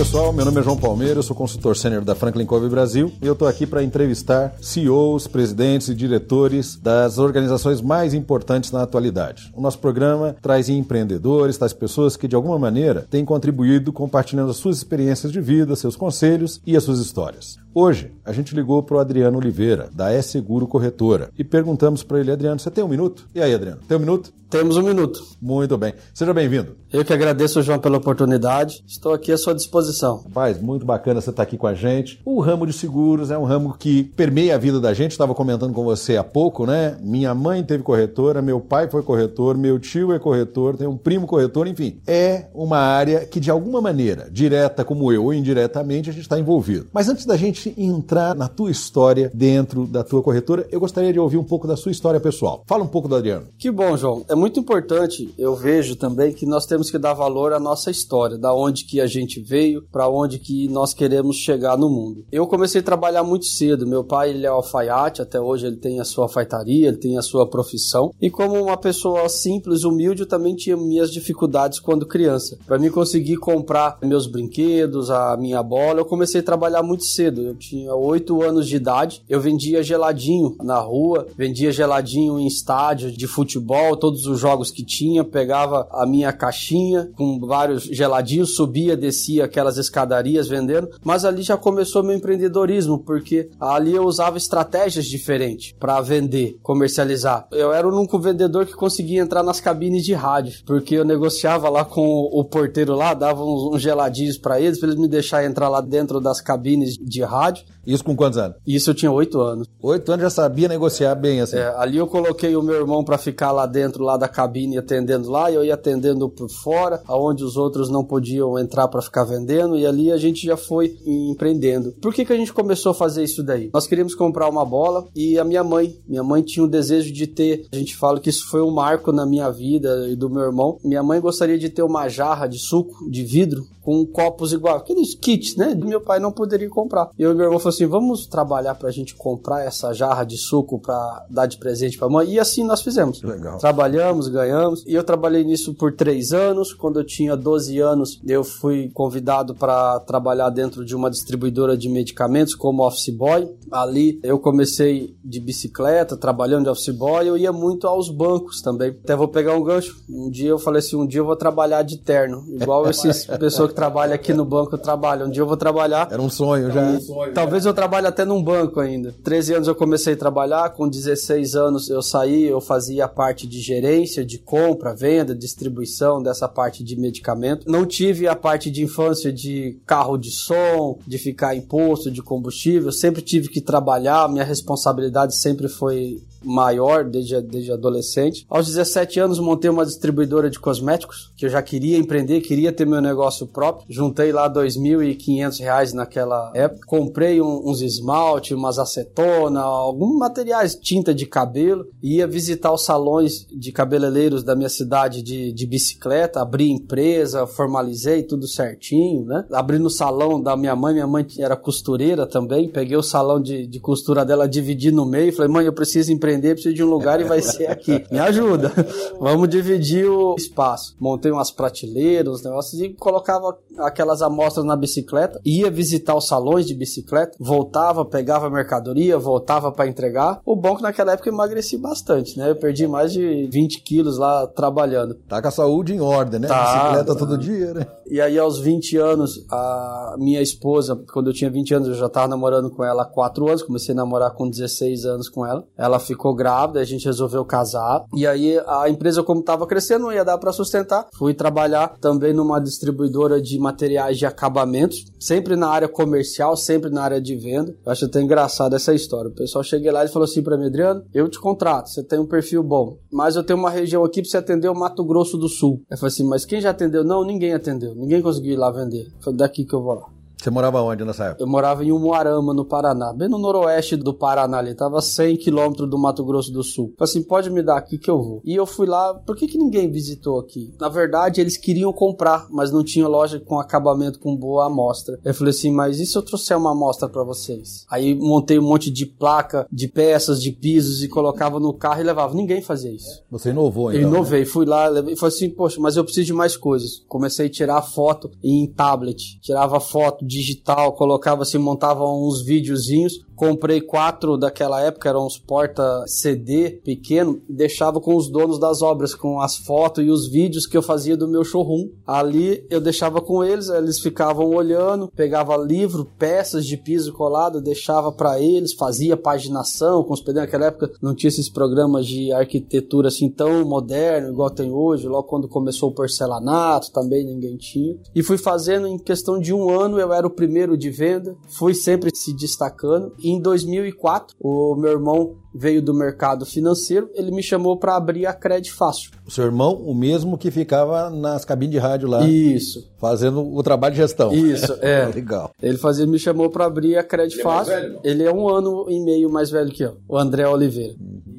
Pessoal, meu nome é João Palmeira, eu sou consultor sênior da Franklin Covey Brasil e eu estou aqui para entrevistar CEOs, presidentes e diretores das organizações mais importantes na atualidade. O nosso programa traz empreendedores, tais pessoas que de alguma maneira têm contribuído compartilhando as suas experiências de vida, seus conselhos e as suas histórias. Hoje, a gente ligou para o Adriano Oliveira, da E Seguro Corretora, e perguntamos para ele, Adriano, você tem um minuto? E aí, Adriano, tem um minuto? Temos um minuto. Muito bem. Seja bem-vindo. Eu que agradeço, João, pela oportunidade. Estou aqui à sua disposição. Rapaz, muito bacana você estar aqui com a gente. O ramo de seguros é um ramo que permeia a vida da gente. Estava comentando com você há pouco, né? Minha mãe teve corretora, meu pai foi corretor, meu tio é corretor, tem um primo corretor, enfim. É uma área que, de alguma maneira, direta como eu ou indiretamente, a gente está envolvido. Mas antes da gente entrar na tua história dentro da tua corretora, eu gostaria de ouvir um pouco da sua história pessoal. Fala um pouco do Adriano. Que bom, João. É muito importante, eu vejo também, que nós temos que dar valor à nossa história, da onde que a gente veio, para onde que nós queremos chegar no mundo. Eu comecei a trabalhar muito cedo. Meu pai, ele é alfaiate, até hoje ele tem a sua alfaiataria, ele tem a sua profissão. E como uma pessoa simples, humilde, eu também tinha minhas dificuldades quando criança. Para mim conseguir comprar meus brinquedos, a minha bola, eu comecei a trabalhar muito cedo. Eu tinha oito anos de idade, eu vendia geladinho na rua, vendia geladinho em estádio de futebol, todos os jogos que tinha, pegava a minha caixinha com vários geladinhos, subia, descia aquelas escadarias vendendo, mas ali já começou meu empreendedorismo, porque ali eu usava estratégias diferentes para vender, comercializar. Eu era o único vendedor que conseguia entrar nas cabines de rádio, porque eu negociava lá com o porteiro lá, dava uns, uns geladinhos para eles, para eles me deixar entrar lá dentro das cabines de rádio rádio. Isso com quantos anos? Isso eu tinha oito anos. Oito anos já sabia negociar bem assim. É, ali eu coloquei o meu irmão para ficar lá dentro lá da cabine atendendo lá, e eu ia atendendo por fora, aonde os outros não podiam entrar para ficar vendendo, e ali a gente já foi empreendendo. Por que, que a gente começou a fazer isso daí? Nós queríamos comprar uma bola e a minha mãe, minha mãe tinha o desejo de ter, a gente fala que isso foi um marco na minha vida e do meu irmão. Minha mãe gostaria de ter uma jarra de suco de vidro com copos igual, aqueles kits, né? Meu pai não poderia comprar. E eu e meu irmão falou assim: vamos trabalhar pra gente comprar essa jarra de suco pra dar de presente pra mãe. E assim nós fizemos. Legal. Trabalhamos, ganhamos. E eu trabalhei nisso por três anos. Quando eu tinha 12 anos, eu fui convidado para trabalhar dentro de uma distribuidora de medicamentos como office boy. Ali eu comecei de bicicleta, trabalhando de office boy. Eu ia muito aos bancos também. Até vou pegar um gancho. Um dia eu falei assim: um dia eu vou trabalhar de terno, igual esses pessoas que trabalham aqui no banco trabalham. Um dia eu vou trabalhar. Era um sonho já. Talvez eu trabalhe até num banco ainda. 13 anos eu comecei a trabalhar, com 16 anos eu saí, eu fazia a parte de gerência, de compra, venda, distribuição dessa parte de medicamento. Não tive a parte de infância de carro de som, de ficar em posto de combustível. Sempre tive que trabalhar, minha responsabilidade sempre foi maior desde, desde adolescente. Aos 17 anos montei uma distribuidora de cosméticos, que eu já queria empreender, queria ter meu negócio próprio. Juntei lá 2.500 reais naquela época. Comprei um, uns esmalte, umas acetona, alguns materiais, tinta de cabelo. Ia visitar os salões de cabeleireiros da minha cidade de, de bicicleta, abri empresa, formalizei tudo certinho, né? Abri no salão da minha mãe, minha mãe era costureira também. Peguei o salão de, de costura dela, dividi no meio. Falei, mãe, eu preciso empreender, preciso de um lugar e vai ser aqui. Me ajuda. Vamos dividir o espaço. Montei umas prateleiras, uns negócios e colocava aquelas amostras na bicicleta. Ia visitar os salões de bicicleta, voltava, pegava a mercadoria, voltava para entregar. O bom é que naquela época eu emagreci bastante, né? Eu perdi mais de 20 quilos lá trabalhando. Tá com a saúde em ordem, né? Tá, Bicicleta tá. todo dia, né? E aí, aos 20 anos, a minha esposa, quando eu tinha 20 anos, eu já tava namorando com ela há 4 anos, comecei a namorar com 16 anos com ela. Ela ficou grávida, a gente resolveu casar. E aí, a empresa, como tava crescendo, não ia dar para sustentar. Fui trabalhar também numa distribuidora de materiais de acabamentos, sempre na área comercial, sempre na área de venda. Eu acho até engraçado essa história. O pessoal cheguei lá e falou assim para mim, Adriano, eu te contrato, você tem um perfil bom, mas eu tenho uma região aqui pra você atender o Mato Grosso do Sul. Eu falei assim, mas quem já atendeu? Não, ninguém atendeu, ninguém conseguiu ir lá vender. Foi daqui que eu vou lá. Você morava onde nessa época? Eu morava em Umuarama, no Paraná, bem no noroeste do Paraná ali, tava 100 quilômetros do Mato Grosso do Sul. Falei assim, pode me dar aqui que eu vou. E eu fui lá, por que que ninguém visitou aqui? Na verdade, eles queriam comprar, mas não tinha loja com acabamento com boa amostra. Eu falei assim, mas e se eu trouxer uma amostra para vocês? Aí montei um monte de placa, de peças, de pisos e colocava no carro e levava. Ninguém fazia isso. Você inovou, então, Eu inovei, fui lá, levei, falei assim, poxa, mas eu preciso de mais coisas. Comecei a tirar foto em tablet, tirava foto digital, colocava assim, montava uns videozinhos. Comprei quatro daquela época, eram uns porta CD pequeno, deixava com os donos das obras, com as fotos e os vídeos que eu fazia do meu showroom. Ali eu deixava com eles, eles ficavam olhando, pegava livro, peças de piso colado, deixava para eles, fazia paginação com os pedais. Naquela época não tinha esses programas de arquitetura assim tão moderno, igual tem hoje. Logo quando começou o porcelanato, também ninguém tinha. E fui fazendo em questão de um ano, eu era o primeiro de venda, fui sempre se destacando. E em 2004, o meu irmão veio do mercado financeiro, ele me chamou para abrir a Credit Fácil. O seu irmão, o mesmo que ficava nas cabines de rádio lá, Isso, fazendo o trabalho de gestão. isso, é. Legal. Ele fazia, me chamou para abrir a Credit Fácil. ele é um ano e meio mais velho que eu, o André Oliveira.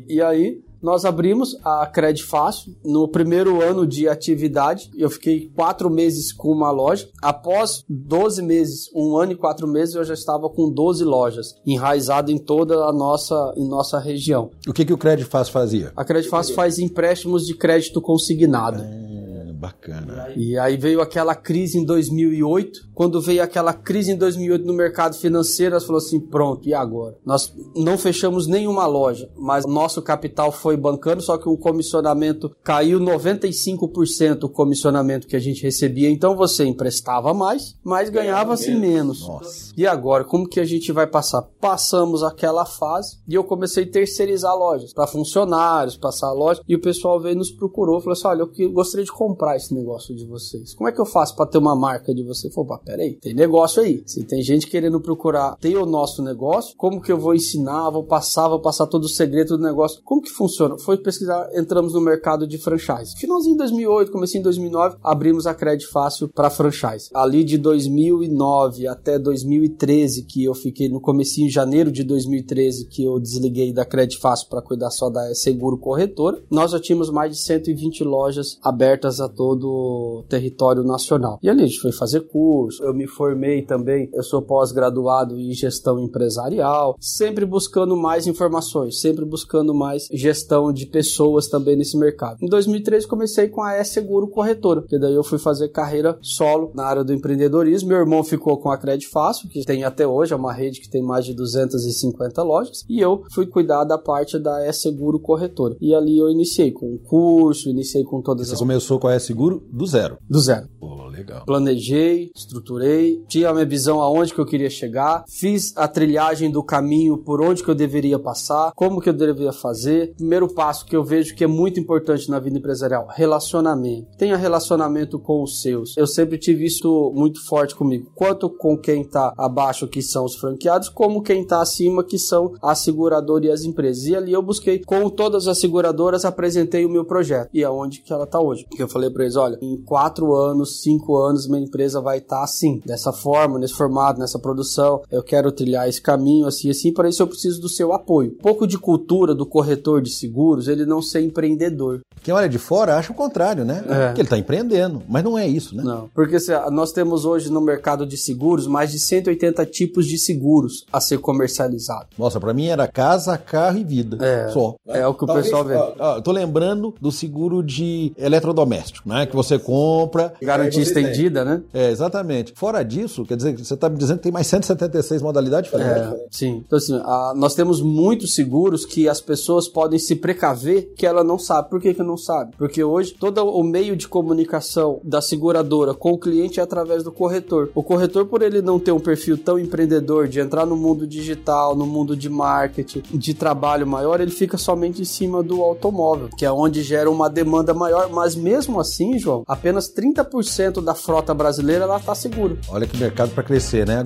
E aí, nós abrimos a Credit Fácil no primeiro ano de atividade. Eu fiquei quatro meses com uma loja. Após 12 meses, um ano e quatro meses, eu já estava com 12 lojas, enraizado em toda a nossa, em nossa região. O que, que o Credit Fácil fazia? A Credit Fácil faz empréstimos de crédito consignado. É, bacana. E aí veio aquela crise em 2008. Quando veio aquela crise em 2008 no mercado financeiro, nós falou assim: pronto, e agora? Nós não fechamos nenhuma loja, mas nosso capital foi bancando, só que o comissionamento caiu 95% o comissionamento que a gente recebia. Então você emprestava mais, mas ganhava-se menos. Nossa. E agora, como que a gente vai passar? Passamos aquela fase e eu comecei a terceirizar lojas para funcionários, passar a loja. E o pessoal veio e nos procurou, falou assim: olha, eu gostaria de comprar esse negócio de vocês. Como é que eu faço para ter uma marca de? Falei, pá, peraí, tem negócio aí. Se tem gente querendo procurar ter o nosso negócio, como que eu vou ensinar, vou passar, vou passar todo o segredo do negócio? Como que funciona? Foi pesquisar, entramos no mercado de franchise. Finalzinho de 2008, comecei em 2009, abrimos a Credit Fácil para franchise. Ali de 2009 até 2013, que eu fiquei no comecinho de janeiro de 2013, que eu desliguei da Credit Fácil para cuidar só da Seguro Corretora, nós já tínhamos mais de 120 lojas abertas a todo o território nacional. E ali a gente foi fazer curso, eu me formei também, eu sou pós-graduado em gestão empresarial, sempre buscando mais informações, sempre buscando mais gestão de pessoas também nesse mercado. Em 2013 comecei com a E-Seguro Corretora, que daí eu fui fazer carreira solo na área do empreendedorismo. Meu irmão ficou com a Credit Fácil, que tem até hoje, é uma rede que tem mais de 250 lojas, e eu fui cuidar da parte da E-Seguro Corretora. E ali eu iniciei com o curso, iniciei com todas Você as começou com a E-Seguro do zero. do zero. Pô, legal. Planejei, estruturei, tinha a minha visão aonde que eu queria chegar, fiz a trilhagem do caminho por onde que eu deveria passar, como que eu deveria fazer. Primeiro passo que eu vejo que é muito importante na vida empresarial, relacionamento. Tenha relacionamento com os seus. Eu sempre tive isso muito forte comigo, quanto com quem está abaixo, que são os franqueados, como quem está acima, que são a seguradora e as empresas. E ali eu busquei com todas as seguradoras, apresentei o meu projeto e aonde que ela está hoje. Que eu falei para eles, olha, em quatro anos, cinco anos, minha empresa vai estar assim, dessa forma, nesse formato, nessa produção. Eu quero trilhar esse caminho, assim, assim. Para isso eu preciso do seu apoio. Um pouco de cultura do corretor de seguros, ele não ser empreendedor. Quem olha de fora acha o contrário, né? É. Que ele está empreendendo. Mas não é isso, né? Não. Porque se, nós temos hoje no mercado de seguros mais de 180 tipos de seguros a ser comercializado. Nossa, pra mim era casa, carro e vida. É. Só. É o que o Talvez- pessoal vê. ó, ó, tô lembrando do seguro de eletrodoméstico, né? Que você compra. Garantia estendida, né? É, exatamente. Fora disso, quer dizer, você tá me dizendo que tem mais 176 modalidades diferentes. É, sim. Então, assim, a- nós temos muitos seguros que as pessoas podem se precaver que ela não sabe. Por que, que não sabe? Porque hoje todo o meio de comunicação da seguradora com o cliente é através do corretor. O corretor, por ele não ter um perfil tão empreendedor de entrar no mundo digital, no mundo de marketing, de trabalho maior, ele fica somente em cima do automóvel, que é onde gera uma demanda maior. Mas mesmo assim, João, apenas 30% da frota brasileira ela está segura. Olha que mercado pra crescer, né?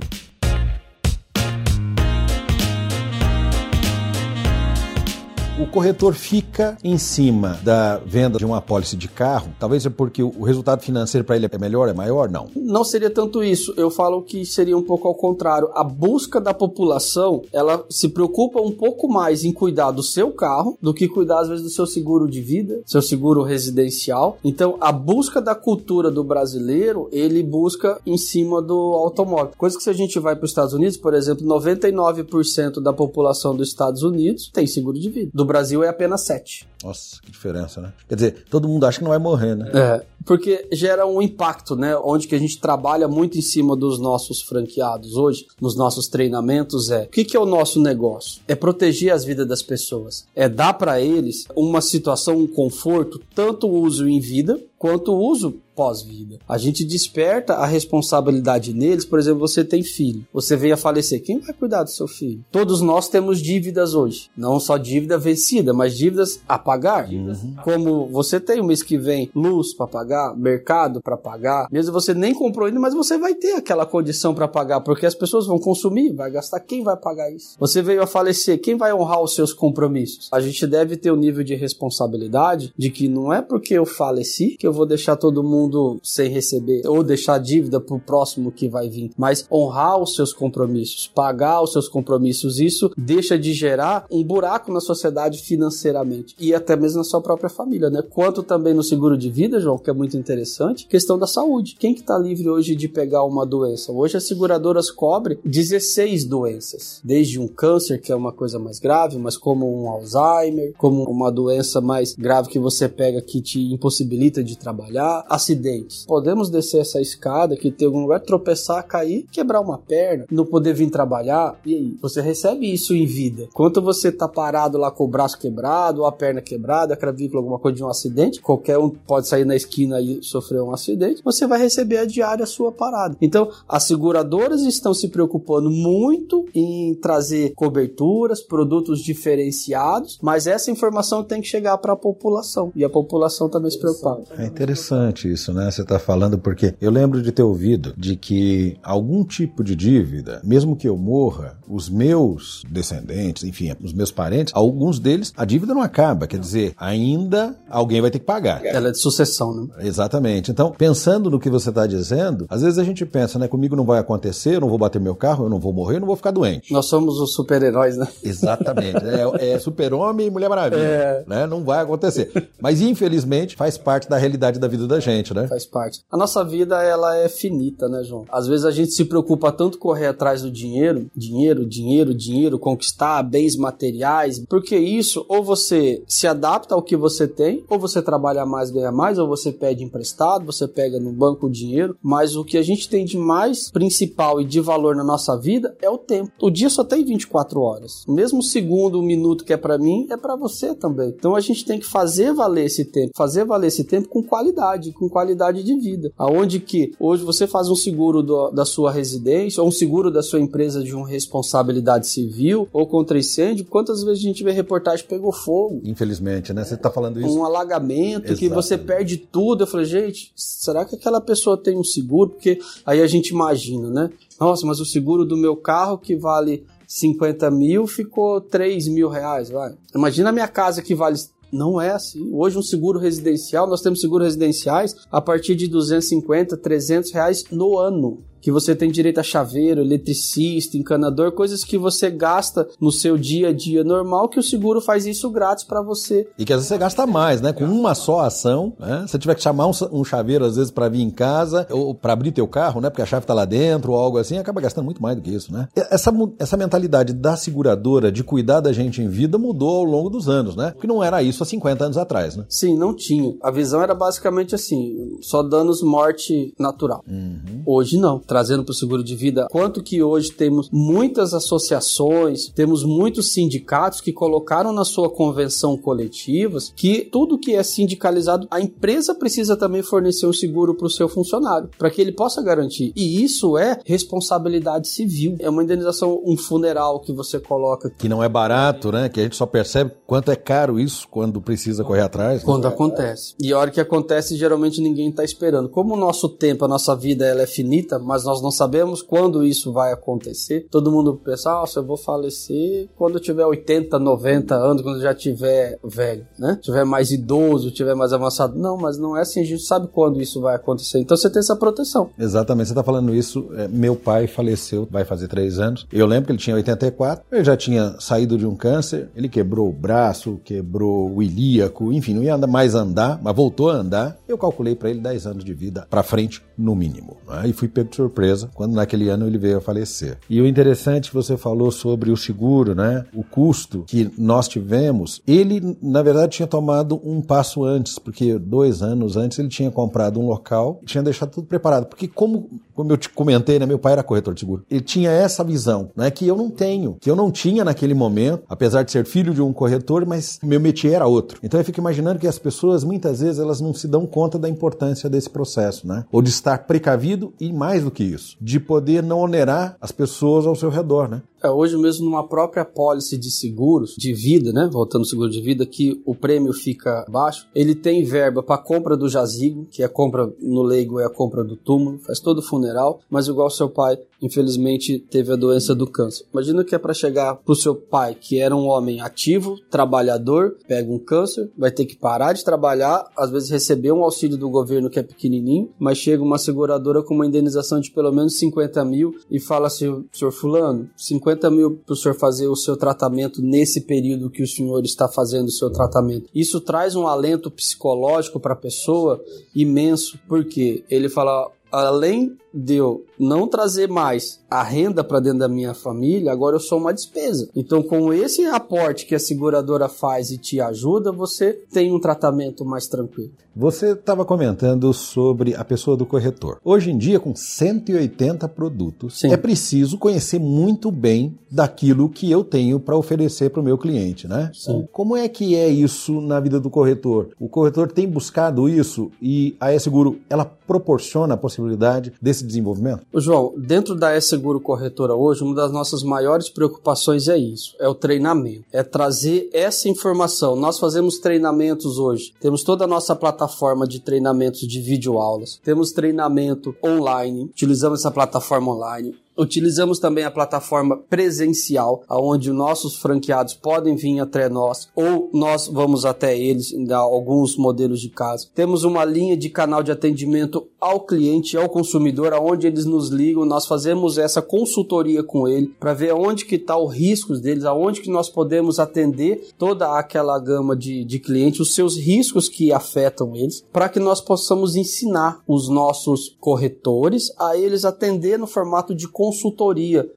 O corretor fica em cima da venda de uma apólice de carro, talvez é porque o resultado financeiro para ele é melhor, é maior? Não. Não seria tanto isso. Eu falo que seria um pouco ao contrário. A busca da população, ela se preocupa um pouco mais em cuidar do seu carro do que cuidar, às vezes, do seu seguro de vida, seu seguro residencial. Então, a busca da cultura do brasileiro, ele busca em cima do automóvel. Coisa que se a gente vai para os Estados Unidos, por exemplo, 99% da população dos Estados Unidos tem seguro de vida. Do Brasil é apenas 7. Nossa, que diferença, né? Quer dizer, todo mundo acha que não vai morrer, né? É, porque gera um impacto, né? Onde que a gente trabalha muito em cima dos nossos franqueados hoje, nos nossos treinamentos, é o que, que é o nosso negócio? É proteger as vidas das pessoas, é dar para eles uma situação, um conforto, tanto uso em vida quanto uso pós-vida. A gente desperta a responsabilidade neles, por exemplo, você tem filho, você veio a falecer, quem vai cuidar do seu filho? Todos nós temos dívidas hoje, não só dívida vencida, mas dívidas a pagar. Uhum. Como você tem o mês que vem luz para pagar, mercado para pagar, mesmo você nem comprou ainda, mas você vai ter aquela condição para pagar, porque as pessoas vão consumir, vai gastar, quem vai pagar isso? Você veio a falecer, quem vai honrar os seus compromissos? A gente deve ter o um nível de responsabilidade de que não é porque eu faleci que eu vou deixar todo mundo sem receber ou deixar dívida pro próximo que vai vir, mas honrar os seus compromissos, pagar os seus compromissos, isso deixa de gerar um buraco na sociedade financeiramente e até mesmo na sua própria família, né? Quanto também no seguro de vida, João, que é muito interessante, questão da saúde. Quem que tá livre hoje de pegar uma doença? Hoje as seguradoras cobrem 16 doenças, desde um câncer, que é uma coisa mais grave, mas como um Alzheimer, como uma doença mais grave que você pega que te impossibilita de trabalhar, acidentes. Podemos descer essa escada que tem algum lugar, tropeçar, cair, quebrar uma perna, não poder vir trabalhar. E aí? Você recebe isso em vida. Quanto você tá parado lá com o braço quebrado, a perna quebrada, a cravícula, alguma coisa de um acidente, qualquer um pode sair na esquina e sofrer um acidente, você vai receber a diária sua parada. Então, as seguradoras estão se preocupando muito em trazer coberturas, produtos diferenciados, mas essa informação tem que chegar para a população e a população também se preocupar. É interessante isso, né? Você está falando porque eu lembro de ter ouvido de que algum tipo de dívida, mesmo que eu morra, os meus descendentes, enfim, os meus parentes, alguns deles, a dívida não acaba, quer dizer, ainda alguém vai ter que pagar. Ela é de sucessão, né? Exatamente. Então, pensando no que você está dizendo, às vezes a gente pensa, né? Comigo não vai acontecer, eu não vou bater meu carro, eu não vou morrer, eu não vou ficar doente. Nós somos os super-heróis, né? Exatamente. é, é super-homem e mulher maravilha. É. Né? Não vai acontecer. Mas, infelizmente, faz parte da realidade da vida da gente, né? Faz parte. A nossa vida, ela é finita, né, João? Às vezes a gente se preocupa tanto correr atrás do dinheiro, dinheiro, dinheiro, dinheiro, conquistar bens materiais, porque isso, ou você se adapta ao que você tem, ou você trabalha mais, ganha mais, ou você pede emprestado, você pega no banco o dinheiro, mas o que a gente tem de mais principal e de valor na nossa vida é o tempo. O dia só tem 24 horas. O mesmo segundo, o minuto que é para mim, é para você também. Então a gente tem que fazer valer esse tempo, fazer valer esse tempo com qualidade, com qualidade de vida. Aonde que hoje você faz um seguro do, da sua residência, ou um seguro da sua empresa de uma responsabilidade civil, ou contra incêndio, quantas vezes a gente vê reportagem pegou fogo? Infelizmente, né? Você tá falando isso. Um alagamento que você perde tudo. Eu falei, gente, será que aquela pessoa tem um seguro? Porque aí a gente imagina, né? Nossa, mas o seguro do meu carro que vale 50 mil ficou 3 mil reais, vai. Imagina a minha casa que vale não é assim. Hoje um seguro residencial, nós temos seguros residenciais a partir de 250, 300 reais no ano que você tem direito a chaveiro, eletricista, encanador, coisas que você gasta no seu dia a dia normal, que o seguro faz isso grátis para você. E que às vezes você gasta mais, né? Com uma só ação, né? Se você tiver que chamar um, um chaveiro às vezes para vir em casa ou para abrir teu carro, né? Porque a chave tá lá dentro ou algo assim, acaba gastando muito mais do que isso, né? Essa, essa mentalidade da seguradora de cuidar da gente em vida mudou ao longo dos anos, né? Porque não era isso há 50 anos atrás, né? Sim, não tinha. A visão era basicamente assim, só danos morte natural. Uhum. Hoje não trazendo para o seguro de vida, quanto que hoje temos muitas associações, temos muitos sindicatos que colocaram na sua convenção coletivas que tudo que é sindicalizado, a empresa precisa também fornecer um seguro para o seu funcionário, para que ele possa garantir. E isso é responsabilidade civil. É uma indenização, um funeral que você coloca. Que não é barato, né? Que a gente só percebe quanto é caro isso quando precisa correr atrás. Né? Quando acontece. E a hora que acontece, geralmente ninguém está esperando. Como o nosso tempo, a nossa vida, ela é finita, mas nós não sabemos quando isso vai acontecer. Todo mundo pensa, ah, eu vou falecer quando eu tiver 80, 90 anos, quando eu já tiver velho, né? Tiver mais idoso, tiver mais avançado. Não, mas não é assim, a gente sabe quando isso vai acontecer. Então você tem essa proteção. Exatamente, você está falando isso. É, meu pai faleceu, vai fazer três anos. Eu lembro que ele tinha 84, ele já tinha saído de um câncer, ele quebrou o braço, quebrou o ilíaco, enfim, não ia mais andar, mas voltou a andar. Eu calculei para ele 10 anos de vida para frente, no mínimo. Né? E fui pego de surpresa quando naquele ano ele veio a falecer. E o interessante que você falou sobre o seguro, né? O custo que nós tivemos, ele na verdade tinha tomado um passo antes, porque dois anos antes ele tinha comprado um local, tinha deixado tudo preparado, porque como como eu te comentei, né, meu pai era corretor de seguro. Ele tinha essa visão, né, que eu não tenho, que eu não tinha naquele momento, apesar de ser filho de um corretor, mas meu métier era outro. Então eu fico imaginando que as pessoas muitas vezes elas não se dão conta da importância desse processo, né? Ou de estar precavido e mais do que isso, de poder não onerar as pessoas ao seu redor, né? É, hoje mesmo numa própria pólice de seguros de vida, né? Voltando ao seguro de vida, que o prêmio fica baixo, ele tem verba para compra do jazigo, que é compra no leigo é a compra do túmulo, faz todo o funeral, mas igual seu pai, infelizmente teve a doença do câncer. Imagina que é para chegar pro seu pai, que era um homem ativo, trabalhador, pega um câncer, vai ter que parar de trabalhar, às vezes receber um auxílio do governo que é pequenininho, mas chega uma seguradora com uma indenização de pelo menos 50 mil e fala assim, senhor fulano, 50 50 mil para o senhor fazer o seu tratamento nesse período que o senhor está fazendo o seu tratamento. Isso traz um alento psicológico para a pessoa imenso, porque ele fala, além de eu não trazer mais a renda para dentro da minha família, agora eu sou uma despesa. Então, com esse aporte que a seguradora faz e te ajuda, você tem um tratamento mais tranquilo. Você estava comentando sobre a pessoa do corretor. Hoje em dia, com 180 produtos, Sim. é preciso conhecer muito bem daquilo que eu tenho para oferecer para o meu cliente, né? Sim. Como é que é isso na vida do corretor? O corretor tem buscado isso e a E-Seguro, ela proporciona a possibilidade desse desenvolvimento? João, dentro da E-Seguro Corretora hoje, uma das nossas maiores preocupações é isso, é o treinamento, é trazer essa informação. Nós fazemos treinamentos hoje, temos toda a nossa plataforma de treinamentos de videoaulas, temos treinamento online, utilizamos essa plataforma online, Utilizamos também a plataforma presencial, onde nossos franqueados podem vir até nós ou nós vamos até eles em alguns modelos de casa. Temos uma linha de canal de atendimento ao cliente, ao consumidor, aonde eles nos ligam, nós fazemos essa consultoria com ele para ver onde que está os riscos deles, aonde que nós podemos atender toda aquela gama de, de clientes, os seus riscos que afetam eles, para que nós possamos ensinar os nossos corretores a eles atender no formato de consultoria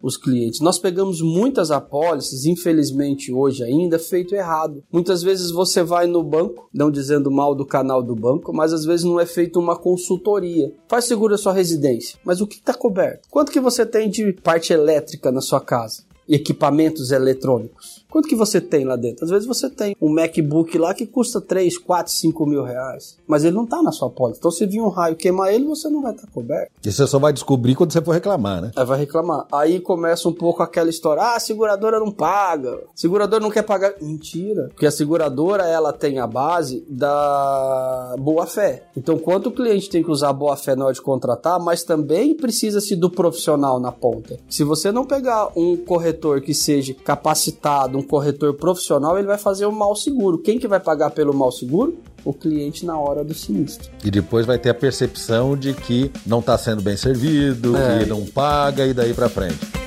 os clientes. Nós pegamos muitas apólices, infelizmente hoje ainda, feito errado. Muitas vezes você vai no banco, não dizendo mal do canal do banco, mas às vezes não é feita uma consultoria. Faz seguro a sua residência, mas o que está coberto? Quanto que você tem de parte elétrica na sua casa? Equipamentos eletrônicos? Quanto que você tem lá dentro? Às vezes você tem um MacBook lá que custa 3, 4, 5 mil reais, mas ele não está na sua pólice. Então se vir um raio queimar ele, você não vai estar tá coberto. E você só vai descobrir quando você for reclamar, né? Aí vai reclamar. Aí começa um pouco aquela história, ah, a seguradora não paga, seguradora não quer pagar. Mentira, porque a seguradora ela tem a base da boa fé. Então quanto o cliente tem que usar a boa fé na hora de contratar, mas também precisa-se do profissional na ponta. Se você não pegar um corretor que seja capacitado, um corretor profissional, ele vai fazer o mal seguro. Quem que vai pagar pelo mal seguro? O cliente na hora do sinistro. E depois vai ter a percepção de que não está sendo bem servido, é. que não paga e daí para frente.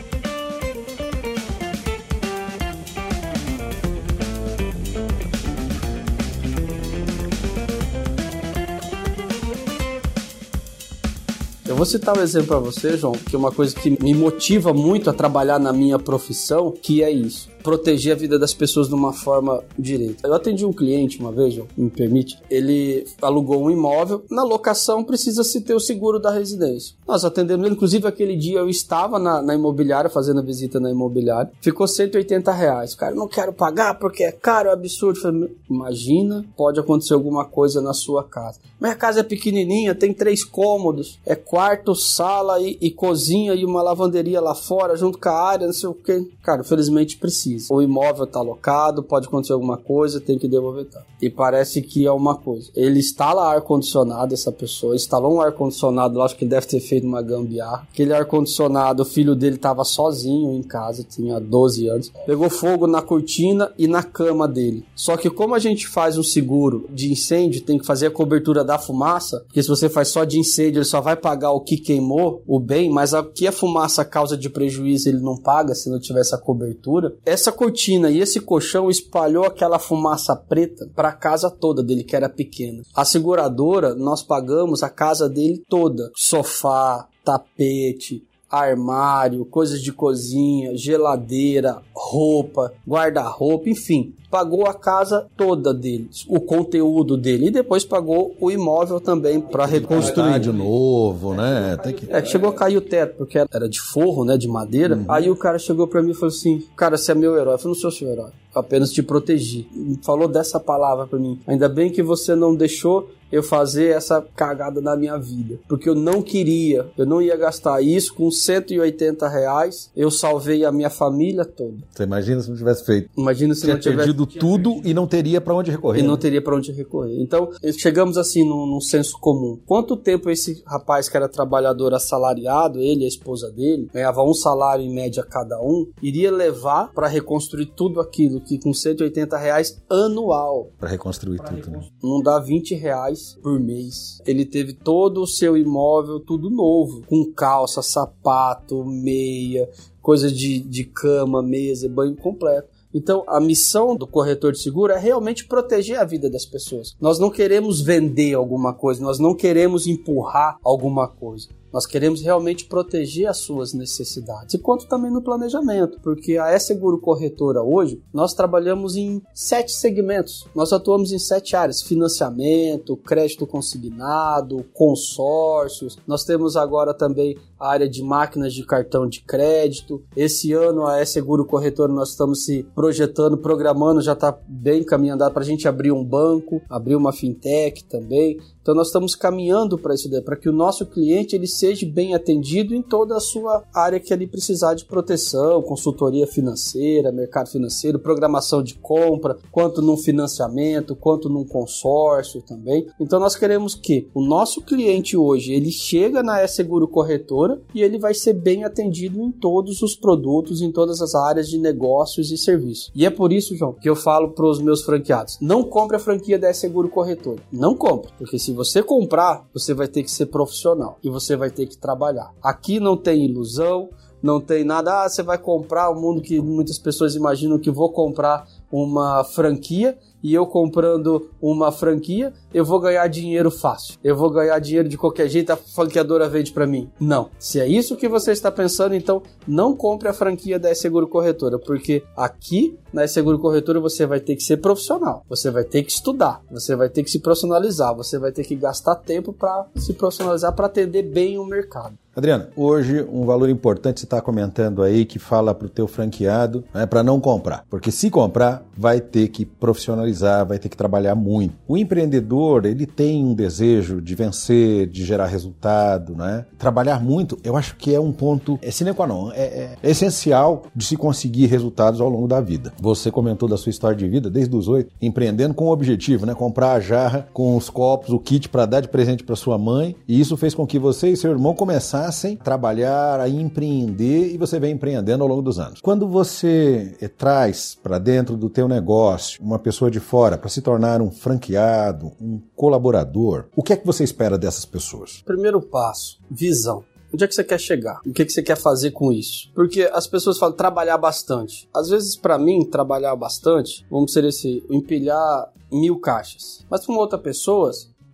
vou citar um exemplo para você, João, que é uma coisa que me motiva muito a trabalhar na minha profissão, que é isso proteger a vida das pessoas de uma forma direita. Eu atendi um cliente uma vez, me permite, ele alugou um imóvel, na locação precisa se ter o seguro da residência. Nós atendemos ele, inclusive aquele dia eu estava na, na imobiliária, fazendo a visita na imobiliária, ficou 180 reais. Cara, eu não quero pagar porque é caro, é absurdo. Falei, Imagina, pode acontecer alguma coisa na sua casa. Minha casa é pequenininha, tem três cômodos, é quarto, sala e, e cozinha e uma lavanderia lá fora, junto com a área, não sei o que. Cara, felizmente precisa precisa. O imóvel está alocado, pode acontecer alguma coisa, tem que devolver. Tá. E parece que é uma coisa. Ele instala ar-condicionado, essa pessoa, instalou um ar-condicionado, acho que ele deve ter feito uma gambiarra. Aquele ar-condicionado, o filho dele estava sozinho em casa, tinha 12 anos. Pegou fogo na cortina e na cama dele. Só que como a gente faz um seguro de incêndio, tem que fazer a cobertura da fumaça, porque se você faz só de incêndio, ele só vai pagar o que queimou, o bem, mas o que a fumaça causa de prejuízo, ele não paga se não tiver essa cobertura. Essa cortina e esse colchão espalhou aquela fumaça preta para a casa toda dele, que era pequena. A seguradora, nós pagamos a casa dele toda. Sofá, tapete, armário, coisas de cozinha, geladeira, roupa, guarda-roupa, enfim, pagou a casa toda deles, o conteúdo dele e depois pagou o imóvel também para reconstruir de novo, né? Tem que... É, chegou a cair o teto porque era de forro, né, de madeira. Uhum. Aí o cara chegou para mim e falou assim: "Cara, você é meu herói". Eu falei: "Não sou seu herói, apenas te protegi". Falou dessa palavra para mim. Ainda bem que você não deixou eu fazer essa cagada na minha vida. Porque eu não queria, eu não ia gastar isso com 180 reais. Eu salvei a minha família toda. Você imagina se não tivesse feito? Imagina se Tinha não tivesse. perdido tudo e não teria para onde recorrer. E não né? teria para onde recorrer. Então, chegamos assim num, num, senso comum. Quanto tempo esse rapaz que era trabalhador assalariado, ele e a esposa dele, ganhava um salário em média cada um, iria levar para reconstruir tudo aquilo que com 180 reais anual. Para reconstruir pra tudo, né? Não dá 20 reais reais por mês. Ele teve todo o seu imóvel tudo novo, com calça, sapato, meia, coisa de, de cama, mesa, banho completo. Então, a missão do corretor de seguro é realmente proteger a vida das pessoas. Nós não queremos vender alguma coisa, nós não queremos empurrar alguma coisa. Nós queremos realmente proteger as suas necessidades. E quanto também no planejamento, porque a E-Seguro Corretora hoje, nós trabalhamos em sete segmentos. Nós atuamos em sete áreas: financiamento, crédito consignado, consórcios. Nós temos agora também a área de máquinas de cartão de crédito. Esse ano a E-Seguro Corretora nós estamos se projetando, programando, já está bem caminhando para a gente abrir um banco, abrir uma fintech também. Então nós estamos caminhando para isso daí, para que o nosso cliente ele seja bem atendido em toda a sua área que ele precisar de proteção, consultoria financeira, mercado financeiro, programação de compra, quanto num financiamento, quanto num consórcio também. Então nós queremos que o nosso cliente hoje ele chega na E-Seguro Corretora e ele vai ser bem atendido em todos os produtos, em todas as áreas de negócios e serviços. E é por isso, João, que eu falo para os meus franqueados: não compre a franquia da E-Seguro Corretora. Não compre, porque se se você comprar, você vai ter que ser profissional e você vai ter que trabalhar. Aqui não tem ilusão, não tem nada. Ah, você vai comprar o mundo que muitas pessoas imaginam que vou comprar uma franquia e eu comprando uma franquia, eu vou ganhar dinheiro fácil. Eu vou ganhar dinheiro de qualquer jeito, a franqueadora vende para mim. Não. Se é isso que você está pensando, então não compre a franquia da Seguro Corretora, porque aqui na Seguro Corretora você vai ter que ser profissional, você vai ter que estudar, você vai ter que se profissionalizar, você vai ter que gastar tempo para se profissionalizar para atender bem o mercado. Adriano, hoje um valor importante você está comentando aí que fala para o teu franqueado né, para não comprar, porque se comprar vai ter que profissionalizar, vai ter que trabalhar muito. O empreendedor ele tem um desejo de vencer, de gerar resultado, né? Trabalhar muito, eu acho que é um ponto é sine qua non, é, é, essencial de se conseguir resultados ao longo da vida. Você comentou da sua história de vida desde os oito, empreendendo com o objetivo, né? Comprar a jarra com os copos, o kit para dar de presente para sua mãe, e isso fez com que você e seu irmão começassem começassem a trabalhar, a empreender e você vem empreendendo ao longo dos anos. Quando você eh, traz para dentro do teu negócio uma pessoa de fora para se tornar um franqueado, um colaborador, o que é que você espera dessas pessoas? Primeiro passo, visão. Onde é que você quer chegar? O que, é que você quer fazer com isso? Porque as pessoas falam trabalhar bastante. Às vezes, para mim, trabalhar bastante, vamos ser esse, empilhar mil caixas. Mas para uma outra pessoa,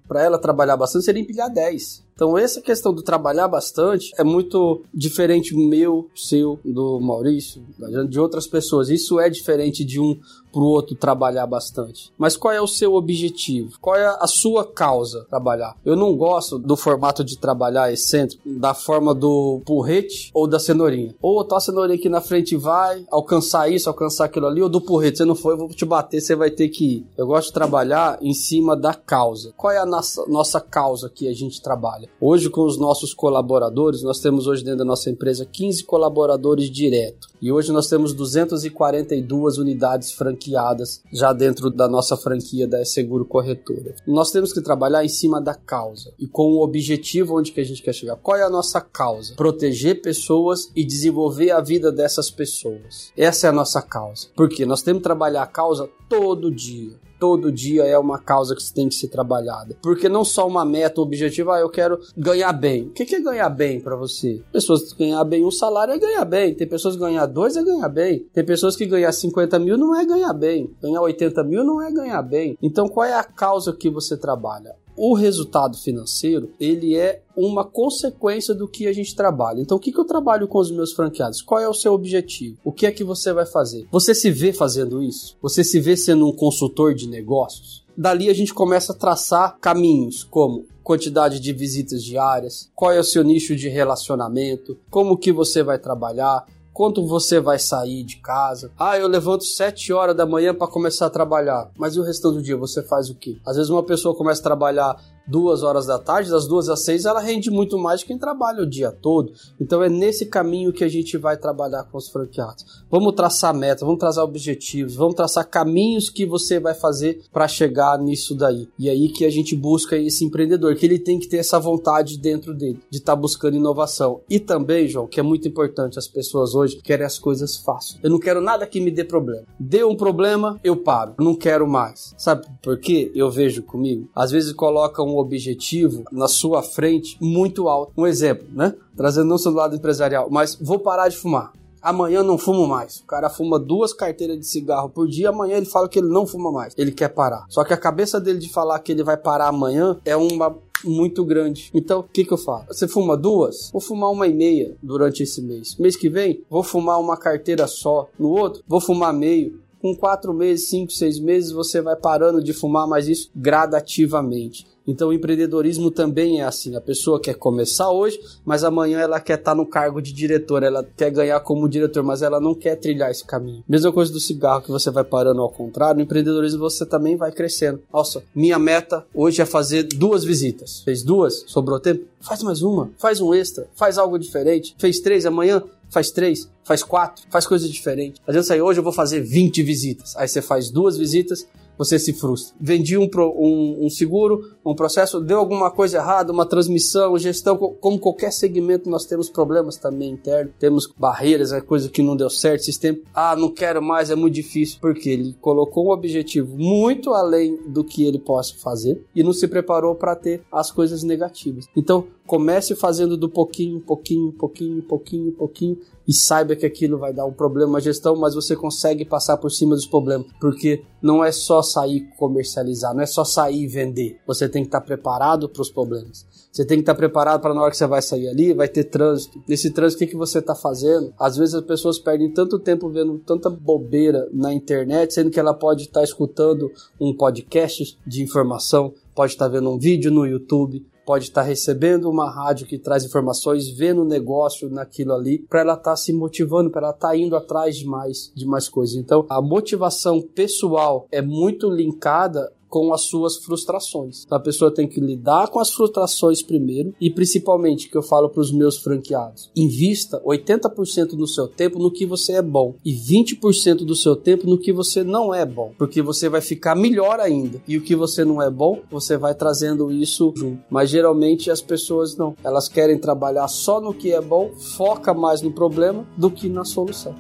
para ela trabalhar bastante, seria empilhar 10. Então, essa questão do trabalhar bastante é muito diferente meu, seu, do Maurício, de outras pessoas. Isso é diferente de um para o outro trabalhar bastante. Mas qual é o seu objetivo? Qual é a sua causa trabalhar? Eu não gosto do formato de trabalhar excêntrico, da forma do porrete ou da cenourinha. Ou tá a cenourinha aqui na frente vai alcançar isso, alcançar aquilo ali, ou do porrete, você não foi, eu vou te bater, você vai ter que ir. Eu gosto de trabalhar em cima da causa. Qual é a nossa, nossa causa que a gente trabalha? Hoje, com os nossos colaboradores, nós temos hoje dentro da nossa empresa 15 colaboradores direto. E hoje nós temos 242 unidades franqueadas já dentro da nossa franquia da Seguro Corretora. Nós temos que trabalhar em cima da causa e com o objetivo onde que a gente quer chegar. Qual é a nossa causa? Proteger pessoas e desenvolver a vida dessas pessoas. Essa é a nossa causa. Porque nós temos que trabalhar a causa todo dia todo dia é uma causa que tem que ser trabalhada. Porque não só uma meta, um objetivo, ah, eu quero ganhar bem. O que é ganhar bem para você? Pessoas que ganhar bem um salário é ganhar bem. Tem pessoas que ganhar dois é ganhar bem. Tem pessoas que ganhar 50 mil não é ganhar bem. Ganhar 80 mil não é ganhar bem. Então qual é a causa que você trabalha? O resultado financeiro ele é uma consequência do que a gente trabalha. Então, o que, que eu trabalho com os meus franqueados? Qual é o seu objetivo? O que é que você vai fazer? Você se vê fazendo isso? Você se vê sendo um consultor de negócios? Dali a gente começa a traçar caminhos como quantidade de visitas diárias, qual é o seu nicho de relacionamento, como que você vai trabalhar, quanto você vai sair de casa. Ah, eu levanto 7 horas da manhã para começar a trabalhar. Mas e o restante do dia você faz o quê? Às vezes uma pessoa começa a trabalhar duas horas da tarde, das duas às seis, ela rende muito mais que quem trabalha o dia todo. Então é nesse caminho que a gente vai trabalhar com os franqueados. Vamos traçar metas, vamos traçar objetivos, vamos traçar caminhos que você vai fazer para chegar nisso daí. E aí que a gente busca esse empreendedor, que ele tem que ter essa vontade dentro dele, de estar tá buscando inovação. E também, João, que é muito importante, as pessoas hoje querem as coisas fáceis. Eu não quero nada que me dê problema. Deu um problema, eu paro. Não quero mais. Sabe por quê? Eu vejo comigo. Às vezes colocam objetivo na sua frente muito alto. Um exemplo, né? Trazendo não só do lado empresarial, mas vou parar de fumar. Amanhã não fumo mais. O cara fuma duas carteiras de cigarro por dia, amanhã ele fala que ele não fuma mais. Ele quer parar. Só que a cabeça dele de falar que ele vai parar amanhã é uma muito grande. Então, o que, que eu faço? Você fuma duas? Vou fumar uma e meia durante esse mês. Mês que vem, vou fumar uma carteira só. No outro, vou fumar meio com quatro meses, cinco, seis meses, você vai parando de fumar, mas isso gradativamente. Então o empreendedorismo também é assim. A pessoa quer começar hoje, mas amanhã ela quer estar tá no cargo de diretor, ela quer ganhar como diretor, mas ela não quer trilhar esse caminho. Mesma coisa do cigarro que você vai parando ao contrário, no empreendedorismo você também vai crescendo. Nossa, minha meta hoje é fazer duas visitas. Fez duas? Sobrou tempo? Faz mais uma, faz um extra, faz algo diferente. Fez três amanhã? Faz três, faz quatro, faz coisa diferente. Adianta sair hoje eu vou fazer 20 visitas. Aí você faz duas visitas, você se frustra. Vendi um, um, um, seguro, um processo, deu alguma coisa errada, uma transmissão, gestão, como qualquer segmento, nós temos problemas também internos, temos barreiras, é coisa que não deu certo, sistema. Ah, não quero mais, é muito difícil, porque ele colocou um objetivo muito além do que ele possa fazer e não se preparou para ter as coisas negativas. Então, comece fazendo do pouquinho, pouquinho, pouquinho, pouquinho, pouquinho e saiba que aquilo vai dar um problema na gestão, mas você consegue passar por cima dos problemas, porque não é só sair comercializar, não é só sair e vender. Você tem que estar preparado para os problemas. Você tem que estar preparado para na hora que você vai sair ali, vai ter trânsito. Nesse trânsito, o que, que você está fazendo? Às vezes as pessoas perdem tanto tempo vendo tanta bobeira na internet, sendo que ela pode estar escutando um podcast de informação, pode estar vendo um vídeo no YouTube, pode estar recebendo uma rádio que traz informações, vendo o negócio naquilo ali, para ela estar tá se motivando, para ela estar tá indo atrás de mais, de mais coisas. Então, a motivação pessoal é muito linkada com as suas frustrações. Então, a pessoa tem que lidar com as frustrações primeiro e principalmente que eu falo para os meus franqueados, invista 80% do seu tempo no que você é bom e 20% do seu tempo no que você não é bom, porque você vai ficar melhor ainda. E o que você não é bom, você vai trazendo isso junto. Mas geralmente as pessoas não, elas querem trabalhar só no que é bom, foca mais no problema do que na solução.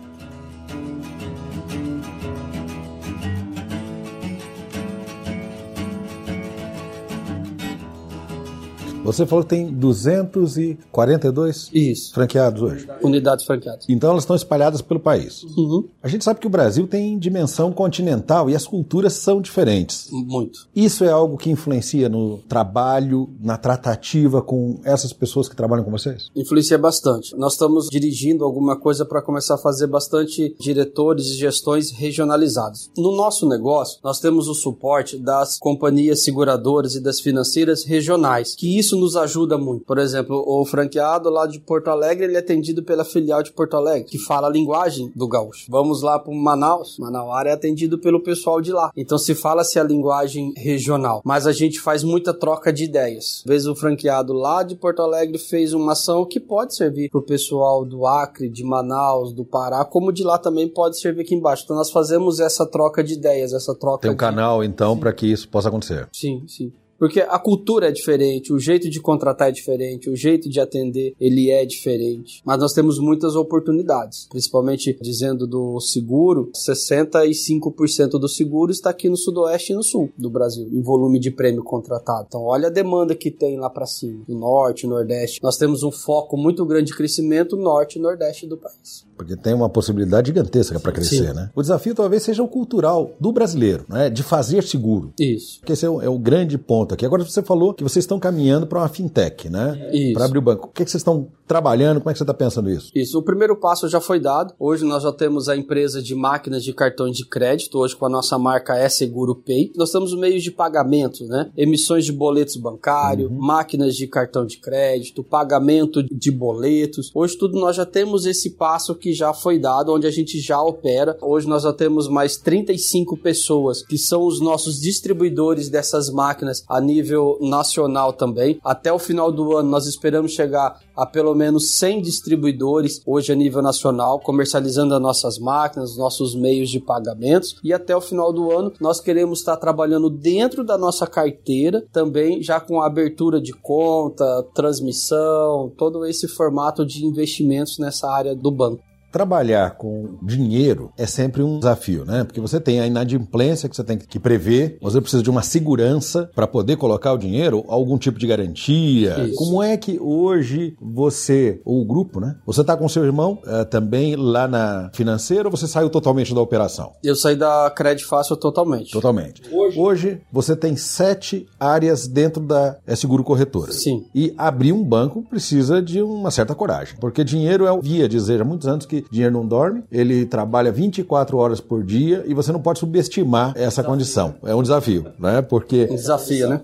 Você falou que tem 242 Isso. franqueados hoje. Unidades franqueadas. Então elas estão espalhadas pelo país. Uhum. A gente sabe que o Brasil tem dimensão continental e as culturas são diferentes. Muito. Isso é algo que influencia no trabalho, na tratativa com essas pessoas que trabalham com vocês? Influencia bastante. Nós estamos dirigindo alguma coisa para começar a fazer bastante diretores e gestões regionalizados. No nosso negócio, nós temos o suporte das companhias seguradoras e das financeiras regionais, que isso isso nos ajuda muito. Por exemplo, o franqueado lá de Porto Alegre, ele é atendido pela filial de Porto Alegre, que fala a linguagem do gaúcho. Vamos lá para Manaus, Manauara é atendido pelo pessoal de lá. Então se fala-se a linguagem regional, mas a gente faz muita troca de ideias. Às vezes o franqueado lá de Porto Alegre fez uma ação que pode servir para o pessoal do Acre, de Manaus, do Pará, como de lá também pode servir aqui embaixo. Então nós fazemos essa troca de ideias, essa troca Tem um de... canal então para que isso possa acontecer. Sim, sim. Porque a cultura é diferente, o jeito de contratar é diferente, o jeito de atender ele é diferente. Mas nós temos muitas oportunidades, principalmente dizendo do seguro, 65% do seguro está aqui no sudoeste e no sul do Brasil, em volume de prêmio contratado. Então olha a demanda que tem lá para cima, no norte, nordeste. Nós temos um foco muito grande de crescimento no norte e nordeste do país. Porque tem uma possibilidade gigantesca para crescer, Sim. né? O desafio talvez seja o cultural do brasileiro, né? De fazer seguro. Isso. Porque esse é o, é o grande ponto aqui. Agora você falou que vocês estão caminhando para uma fintech, né? Isso. Para abrir o banco. O que, é que vocês estão trabalhando? Como é que você está pensando isso? Isso, o primeiro passo já foi dado. Hoje nós já temos a empresa de máquinas de cartões de crédito, hoje com a nossa marca é Seguro Pay. Nós temos meios de pagamento, né? Emissões de boletos bancários, máquinas de cartão de crédito, pagamento de boletos. Hoje tudo nós já temos esse passo que já foi dado, onde a gente já opera. Hoje nós já temos mais 35 pessoas que são os nossos distribuidores dessas máquinas a nível nacional também. Até o final do ano nós esperamos chegar a pelo menos 100 distribuidores hoje a nível nacional, comercializando as nossas máquinas, os nossos meios de pagamentos. E até o final do ano nós queremos estar trabalhando dentro da nossa carteira, também já com a abertura de conta, transmissão, todo esse formato de investimentos nessa área do banco. Trabalhar com dinheiro é sempre um desafio, né? Porque você tem a inadimplência que você tem que prever, você precisa de uma segurança para poder colocar o dinheiro, algum tipo de garantia. Isso. Como é que hoje você, ou o grupo, né? Você está com seu irmão eh, também lá na financeira ou você saiu totalmente da operação? Eu saí da Crédito Fácil totalmente. Totalmente. Hoje, você tem sete áreas dentro da é seguro corretora. Sim. E abrir um banco precisa de uma certa coragem. Porque dinheiro é o via dizer há muitos anos que dinheiro não dorme, ele trabalha 24 horas por dia e você não pode subestimar essa condição. É um desafio, né? Porque Desafio, né?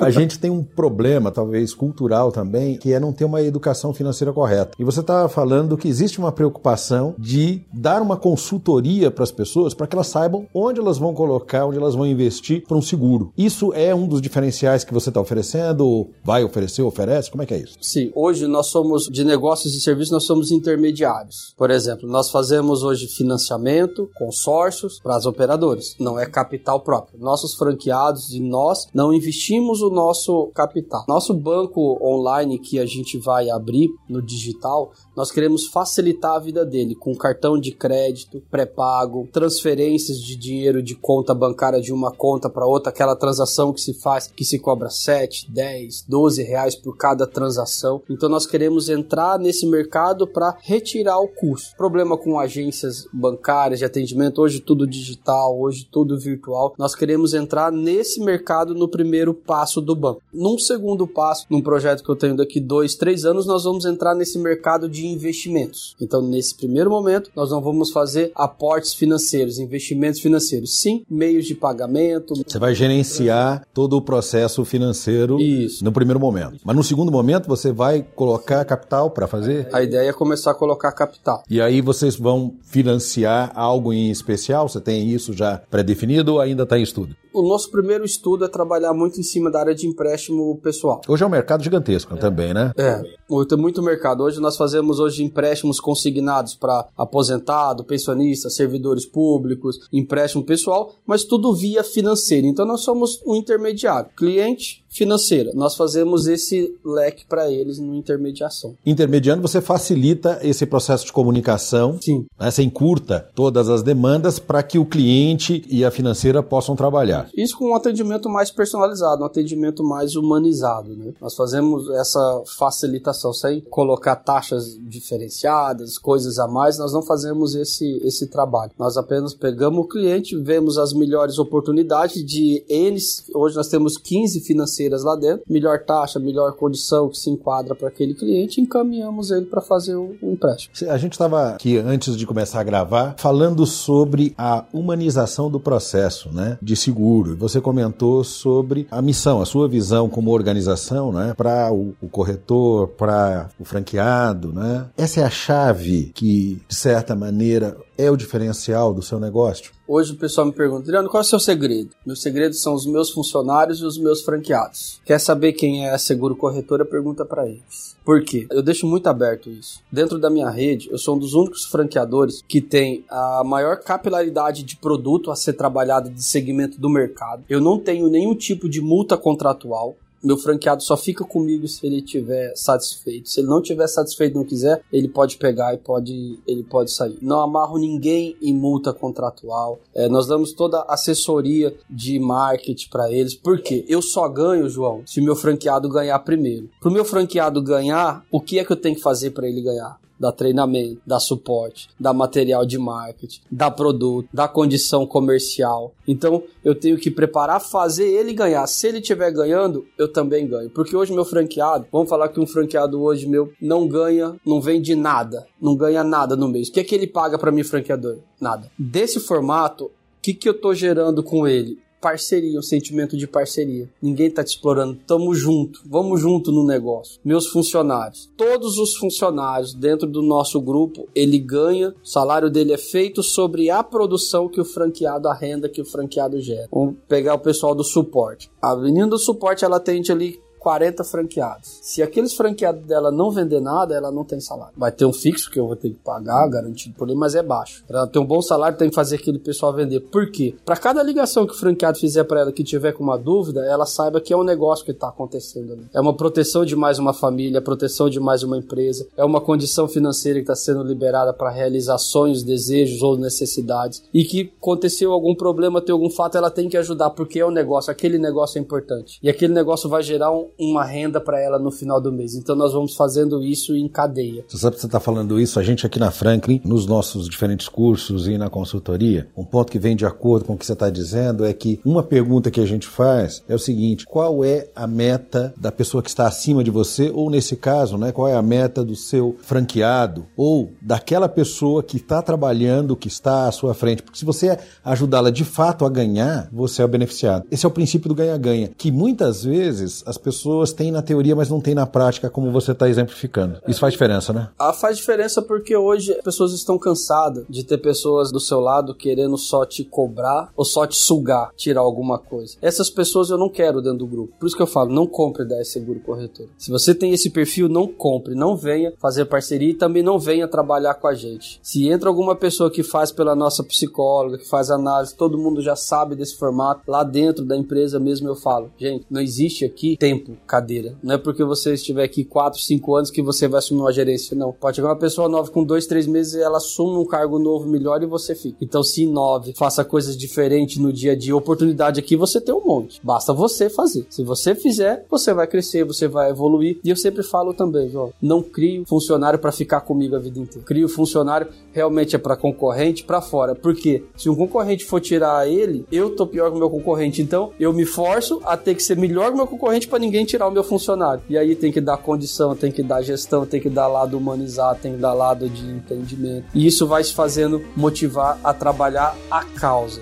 A gente tem um problema, talvez cultural também, que é não ter uma educação financeira correta. E você está falando que existe uma preocupação de dar uma consultoria para as pessoas para que elas saibam onde elas vão colocar, onde elas vão investir para um seguro. Isso é um dos diferenciais que você está oferecendo, ou vai oferecer, oferece? Como é que é isso? Sim, hoje nós somos de negócios e serviços, nós somos intermediários. Por exemplo, nós fazemos hoje financiamento, consórcios para as operadoras, não é capital próprio. Nossos franqueados e nós não investimos o nosso capital. Nosso banco online que a gente vai abrir no digital, nós queremos facilitar a vida dele com cartão de crédito, pré-pago, transferências de dinheiro de conta bancária de uma conta para outra, aquela transação que se faz que se cobra 7, 10, 12 reais por cada transação. Então nós queremos entrar nesse mercado para retirar o custo. Problema com agências bancárias de atendimento, hoje tudo digital, hoje tudo virtual. Nós queremos entrar nesse mercado no primeiro passo do banco. Num segundo passo, num projeto que eu tenho daqui dois, três anos, nós vamos entrar nesse mercado de investimentos. Então, nesse primeiro momento, nós não vamos fazer aportes financeiros, investimentos financeiros, sim meios de pagamento. Você vai gerenciar todo o processo financeiro Isso. no primeiro momento. Mas no segundo momento, você vai colocar capital para fazer? A ideia é começar a colocar capital. E aí vocês vão financiar algo em especial? Você tem isso já pré-definido ou ainda está em estudo? O nosso primeiro estudo é trabalhar muito em cima da área de empréstimo pessoal. Hoje é um mercado gigantesco também, né? É, muito, muito mercado. Hoje nós fazemos hoje empréstimos consignados para aposentado, pensionista, servidores públicos, empréstimo pessoal, mas tudo via financeira. Então nós somos um intermediário. Cliente, financeira. Nós fazemos esse leque para eles no intermediação. Intermediando, você facilita esse processo de comunicação, Sim. né? você encurta todas as demandas para que o cliente e a financeira possam trabalhar. Isso com um atendimento mais personalizado, um atendimento mais humanizado. Né? Nós fazemos essa facilitação sem colocar taxas diferenciadas, coisas a mais. Nós não fazemos esse, esse trabalho. Nós apenas pegamos o cliente, vemos as melhores oportunidades de eles. Hoje nós temos 15 financeiros financeiras lá dentro, melhor taxa, melhor condição que se enquadra para aquele cliente, encaminhamos ele para fazer o, o empréstimo. A gente estava aqui antes de começar a gravar falando sobre a humanização do processo, né, de seguro. Você comentou sobre a missão, a sua visão como organização, né, para o, o corretor, para o franqueado, né. Essa é a chave que de certa maneira é o diferencial do seu negócio? Hoje o pessoal me pergunta, Adriano, qual é o seu segredo? Meu segredo são os meus funcionários e os meus franqueados. Quer saber quem é a seguro corretora? Pergunta para eles. Por quê? Eu deixo muito aberto isso. Dentro da minha rede, eu sou um dos únicos franqueadores que tem a maior capilaridade de produto a ser trabalhado de segmento do mercado. Eu não tenho nenhum tipo de multa contratual meu franqueado só fica comigo se ele tiver satisfeito. Se ele não tiver satisfeito e não quiser, ele pode pegar e pode, ele pode sair. Não amarro ninguém em multa contratual. É, nós damos toda assessoria de marketing para eles. Por quê? Eu só ganho, João, se meu franqueado ganhar primeiro. Para o meu franqueado ganhar, o que é que eu tenho que fazer para ele ganhar? Dá treinamento, dá suporte, dá material de marketing, dá produto, dá condição comercial. Então eu tenho que preparar, fazer ele ganhar. Se ele estiver ganhando, eu também ganho. Porque hoje meu franqueado, vamos falar que um franqueado hoje meu não ganha, não vende nada, não ganha nada no mês. O que é que ele paga para mim franqueador? Nada. Desse formato, o que, que eu tô gerando com ele? Parceria, o sentimento de parceria. Ninguém tá te explorando, tamo junto, vamos junto no negócio. Meus funcionários, todos os funcionários dentro do nosso grupo, ele ganha, o salário dele é feito sobre a produção que o franqueado, a renda que o franqueado gera. Vamos pegar o pessoal do suporte. A menina do suporte, ela atende ali 40 franqueados. Se aqueles franqueados dela não vender nada, ela não tem salário. Vai ter um fixo que eu vou ter que pagar, garantido por ele, mas é baixo. Pra ela ter um bom salário, tem que fazer aquele pessoal vender. Por quê? Para cada ligação que o franqueado fizer para ela que tiver com uma dúvida, ela saiba que é um negócio que está acontecendo ali. É uma proteção de mais uma família, é proteção de mais uma empresa, é uma condição financeira que está sendo liberada para realizar sonhos, desejos ou necessidades. E que aconteceu algum problema, tem algum fato, ela tem que ajudar, porque é um negócio, aquele negócio é importante. E aquele negócio vai gerar um, uma renda para ela no final do mês. Então nós vamos fazendo isso em cadeia. Você sabe que você está falando isso, a gente aqui na Franklin, nos nossos diferentes cursos e na consultoria, um ponto que vem de acordo com o que você está dizendo é que uma pergunta que a gente faz é o seguinte: qual é a meta da pessoa que está acima de você, ou nesse caso, né, qual é a meta do seu franqueado, ou daquela pessoa que está trabalhando, que está à sua frente? Porque se você ajudá-la de fato a ganhar, você é o beneficiado. Esse é o princípio do ganha-ganha, que muitas vezes as pessoas pessoas têm na teoria, mas não têm na prática, como você está exemplificando. Isso faz diferença, né? Ah, faz diferença porque hoje as pessoas estão cansadas de ter pessoas do seu lado querendo só te cobrar ou só te sugar, tirar alguma coisa. Essas pessoas eu não quero dentro do grupo. Por isso que eu falo, não compre da Seguro Corretora. Se você tem esse perfil, não compre, não venha fazer parceria e também não venha trabalhar com a gente. Se entra alguma pessoa que faz pela nossa psicóloga, que faz análise, todo mundo já sabe desse formato, lá dentro da empresa mesmo eu falo, gente, não existe aqui tempo cadeira. Não é porque você estiver aqui 4, 5 anos que você vai assumir uma gerência, não. Pode chegar uma pessoa nova com 2, 3 meses ela assume um cargo novo melhor e você fica. Então, se inove, faça coisas diferentes no dia a dia, oportunidade aqui você tem um monte. Basta você fazer. Se você fizer, você vai crescer, você vai evoluir. E eu sempre falo também, João, não crio funcionário para ficar comigo a vida inteira. Crio funcionário realmente é para concorrente, para fora. Porque se um concorrente for tirar ele, eu tô pior que o meu concorrente. Então, eu me forço a ter que ser melhor que o meu concorrente para ninguém tirar o meu funcionário. E aí tem que dar condição, tem que dar gestão, tem que dar lado humanizar, tem que dar lado de entendimento. E isso vai se fazendo motivar a trabalhar a causa.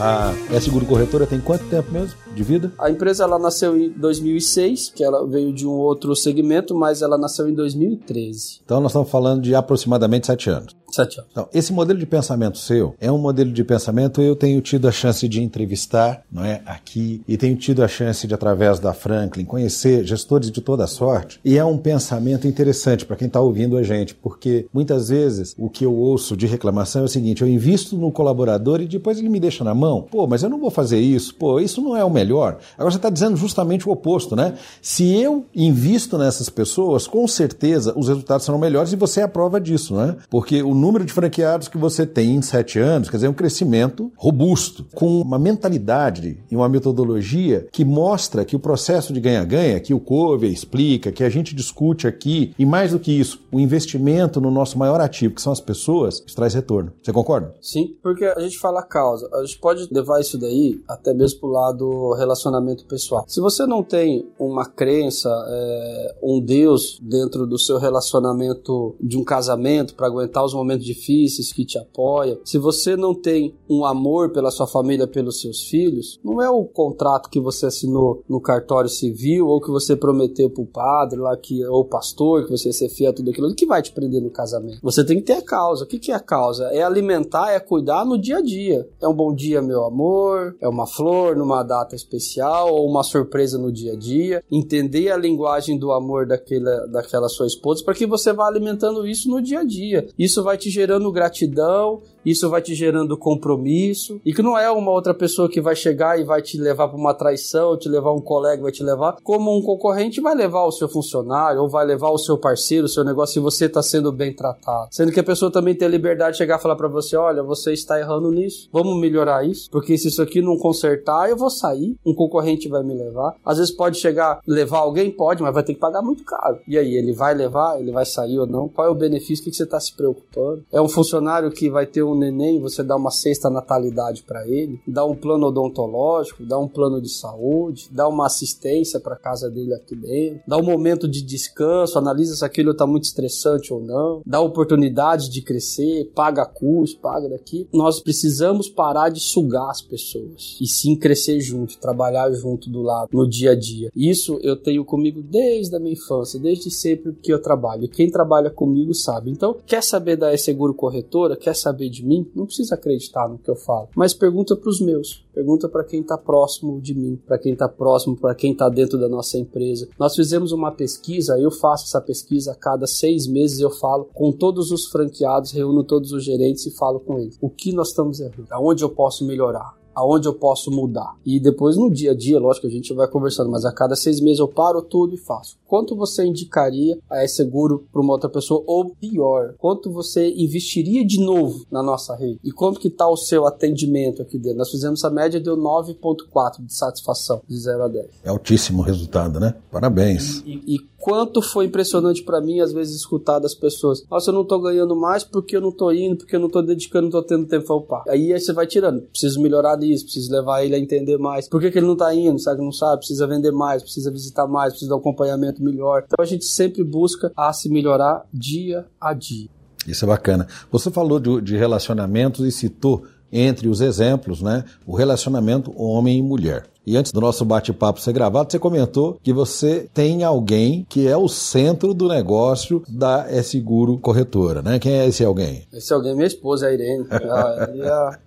A Seguro Corretora tem quanto tempo mesmo de vida? A empresa ela nasceu em 2006, que ela veio de um outro segmento, mas ela nasceu em 2013. Então nós estamos falando de aproximadamente sete anos. Sete anos. Então, esse modelo de pensamento seu é um modelo de pensamento eu tenho tido a chance de entrevistar, não é, aqui e tenho tido a chance de através da Franklin conhecer gestores de toda sorte e é um pensamento interessante para quem está ouvindo a gente, porque muitas vezes o que eu ouço de reclamação é o seguinte: eu invisto no colaborador e depois ele me deixa na mão. Pô, mas eu não vou fazer isso. Pô, isso não é o melhor. Agora você está dizendo justamente o oposto, né? Se eu invisto nessas pessoas, com certeza os resultados serão melhores e você é a prova disso, né? Porque o número de franqueados que você tem em sete anos, quer dizer, um crescimento robusto, com uma mentalidade e uma metodologia que mostra que o processo de ganha-ganha, que o Covey explica, que a gente discute aqui, e mais do que isso, o investimento no nosso maior ativo, que são as pessoas, traz retorno. Você concorda? Sim, porque a gente fala causa. A gente pode levar isso daí até mesmo pro lado relacionamento pessoal. Se você não tem uma crença, é, um Deus dentro do seu relacionamento de um casamento para aguentar os momentos difíceis que te apoia, se você não tem um amor pela sua família, pelos seus filhos, não é o contrato que você assinou no cartório civil ou que você prometeu pro padre lá que ou pastor que você ia ser fiel tudo aquilo que vai te prender no casamento. Você tem que ter a causa. O que, que é a causa? É alimentar, é cuidar no dia a dia. É um bom dia, meu amor, é uma flor numa data especial ou uma surpresa no dia a dia. Entender a linguagem do amor daquela, daquela sua esposa para que você vá alimentando isso no dia a dia. Isso vai te gerando gratidão, isso vai te gerando compromisso e que não é uma outra pessoa que vai chegar e vai te levar para uma traição, te levar um colega vai te levar, como um concorrente vai levar o seu funcionário ou vai levar o seu parceiro, o seu negócio se você está sendo bem tratado. Sendo que a pessoa também tem a liberdade de chegar e falar para você, olha, você está errando nisso, vamos melhorar isso, porque se isso aqui não consertar, eu vou sair, um concorrente vai me levar. Às vezes pode chegar, levar alguém, pode, mas vai ter que pagar muito caro. E aí, ele vai levar, ele vai sair ou não? Qual é o benefício? O que você está se preocupando? É um funcionário que vai ter um neném, você dá uma sexta natalidade para ele, dá um plano odontológico, dá um plano de saúde, dá uma assistência para casa dele aqui dentro, dá um momento de descanso, analisa se aquilo está muito estressante ou não, dá oportunidade de crescer, paga curso, paga daqui. Nós precisamos parar de sugar as pessoas e sim crescer junto, trabalhar junto do lado no dia a dia. Isso eu tenho comigo desde a minha infância, desde sempre que eu trabalho. E quem trabalha comigo sabe. Então, quer saber da E-Seguro Corretora? Quer saber de mim? Não precisa acreditar no que eu falo, mas pergunta para os meus. Pergunta para quem está próximo de mim, para quem está próximo, para quem está dentro da nossa empresa. Nós fizemos uma pesquisa, eu faço essa pesquisa a cada seis meses, eu falo com todos os franqueados, reúno todos os gerentes e falo com eles. O que nós estamos errando? Aonde eu posso melhorar? Aonde eu posso mudar. E depois no dia a dia, lógico, a gente vai conversando, mas a cada seis meses eu paro tudo e faço. Quanto você indicaria a seguro para uma outra pessoa? Ou pior, quanto você investiria de novo na nossa rede? E quanto que está o seu atendimento aqui dentro? Nós fizemos a média, deu 9.4 de satisfação, de 0 a 10. É altíssimo o resultado, né? Parabéns. E, e, e quanto foi impressionante para mim, às vezes, escutar das pessoas. Nossa, eu não tô ganhando mais porque eu não tô indo, porque eu não tô dedicando, não tô tendo tempo. Opa. Aí, aí você vai tirando. Preciso melhorar nisso, preciso levar ele a entender mais. Por que, que ele não tá indo? Sabe que não sabe? Precisa vender mais, precisa visitar mais, precisa dar um acompanhamento melhor. Então a gente sempre busca a se melhorar dia a dia. Isso é bacana. Você falou de, de relacionamentos e citou entre os exemplos, né, o relacionamento homem e mulher. E antes do nosso bate-papo ser gravado, você comentou que você tem alguém que é o centro do negócio da É Seguro Corretora, né? Quem é esse alguém? Esse alguém é minha esposa, a Irene. Ela, ela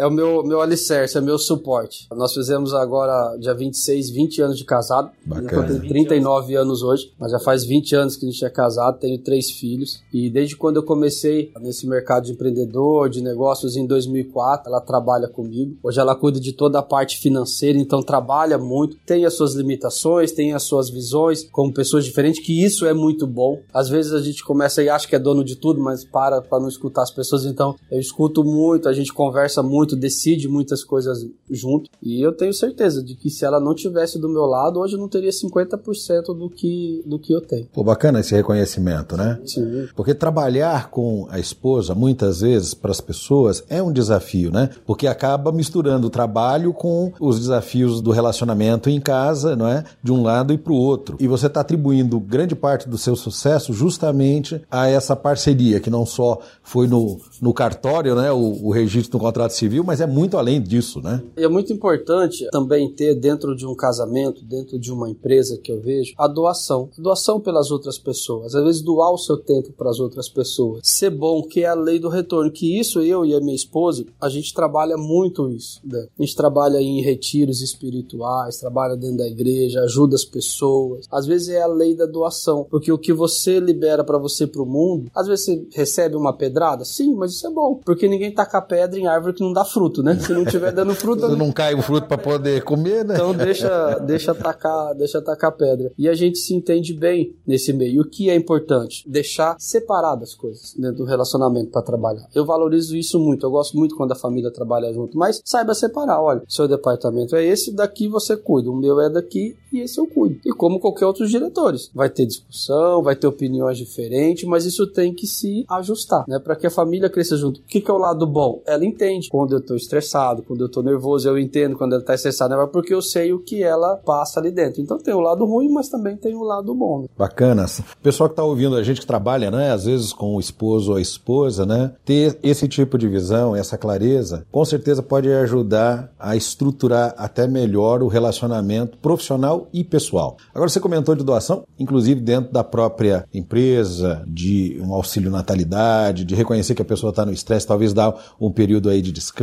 é o meu, meu alicerce, é meu suporte. Nós fizemos agora, dia 26, 20 anos de casado. Bacana. Eu tenho 39 anos hoje, mas já faz 20 anos que a gente é casado, tenho três filhos. E desde quando eu comecei nesse mercado de empreendedor, de negócios em 2004, ela trabalha comigo. Hoje ela cuida de toda a parte financeira, então trabalha muito. Tem as suas limitações, tem as suas visões, como pessoas diferentes, que isso é muito bom. Às vezes a gente começa e acha que é dono de tudo, mas para para não escutar as pessoas. Então eu escuto muito, a gente conversa muito muito, decide muitas coisas junto. E eu tenho certeza de que se ela não tivesse do meu lado, hoje eu não teria 50% do que, do que eu tenho. Pô, bacana esse reconhecimento, né? Sim. Porque trabalhar com a esposa, muitas vezes, para as pessoas, é um desafio, né? Porque acaba misturando o trabalho com os desafios do relacionamento em casa, não é? De um lado e para o outro. E você está atribuindo grande parte do seu sucesso justamente a essa parceria, que não só foi no, no cartório, né? O, o registro do contrato civil, civil, mas é muito além disso, né? E é muito importante também ter dentro de um casamento, dentro de uma empresa que eu vejo, a doação. Doação pelas outras pessoas. Às vezes doar o seu tempo para as outras pessoas. Ser bom, que é a lei do retorno. Que isso eu e a minha esposa, a gente trabalha muito isso. Né? A gente trabalha em retiros espirituais, trabalha dentro da igreja, ajuda as pessoas. Às vezes é a lei da doação. Porque o que você libera para você pro mundo, às vezes você recebe uma pedrada, sim, mas isso é bom. Porque ninguém taca pedra em árvore que não dá dar fruto, né? Se não tiver dando fruto. Se não cai o fruto para poder comer, né? Então deixa, deixa atacar, deixa atacar pedra. E a gente se entende bem nesse meio. E o que é importante? Deixar separadas as coisas dentro do relacionamento para trabalhar. Eu valorizo isso muito. Eu gosto muito quando a família trabalha junto, mas saiba separar. Olha, seu departamento é esse, daqui você cuida. O meu é daqui e esse eu cuido. E como qualquer outro diretores, vai ter discussão, vai ter opiniões diferentes, mas isso tem que se ajustar, né? Para que a família cresça junto. O que, que é o lado bom? Ela entende quando eu tô estressado, quando eu tô nervoso, eu entendo quando ela tá estressada, né? porque eu sei o que ela passa ali dentro. Então tem o lado ruim, mas também tem o lado bom. Né? Bacana. O pessoal que tá ouvindo a gente que trabalha, né? Às vezes com o esposo ou a esposa, né? Ter esse tipo de visão, essa clareza, com certeza pode ajudar a estruturar até melhor o relacionamento profissional e pessoal. Agora você comentou de doação, inclusive dentro da própria empresa, de um auxílio natalidade, de reconhecer que a pessoa está no estresse, talvez dar um período aí de descanso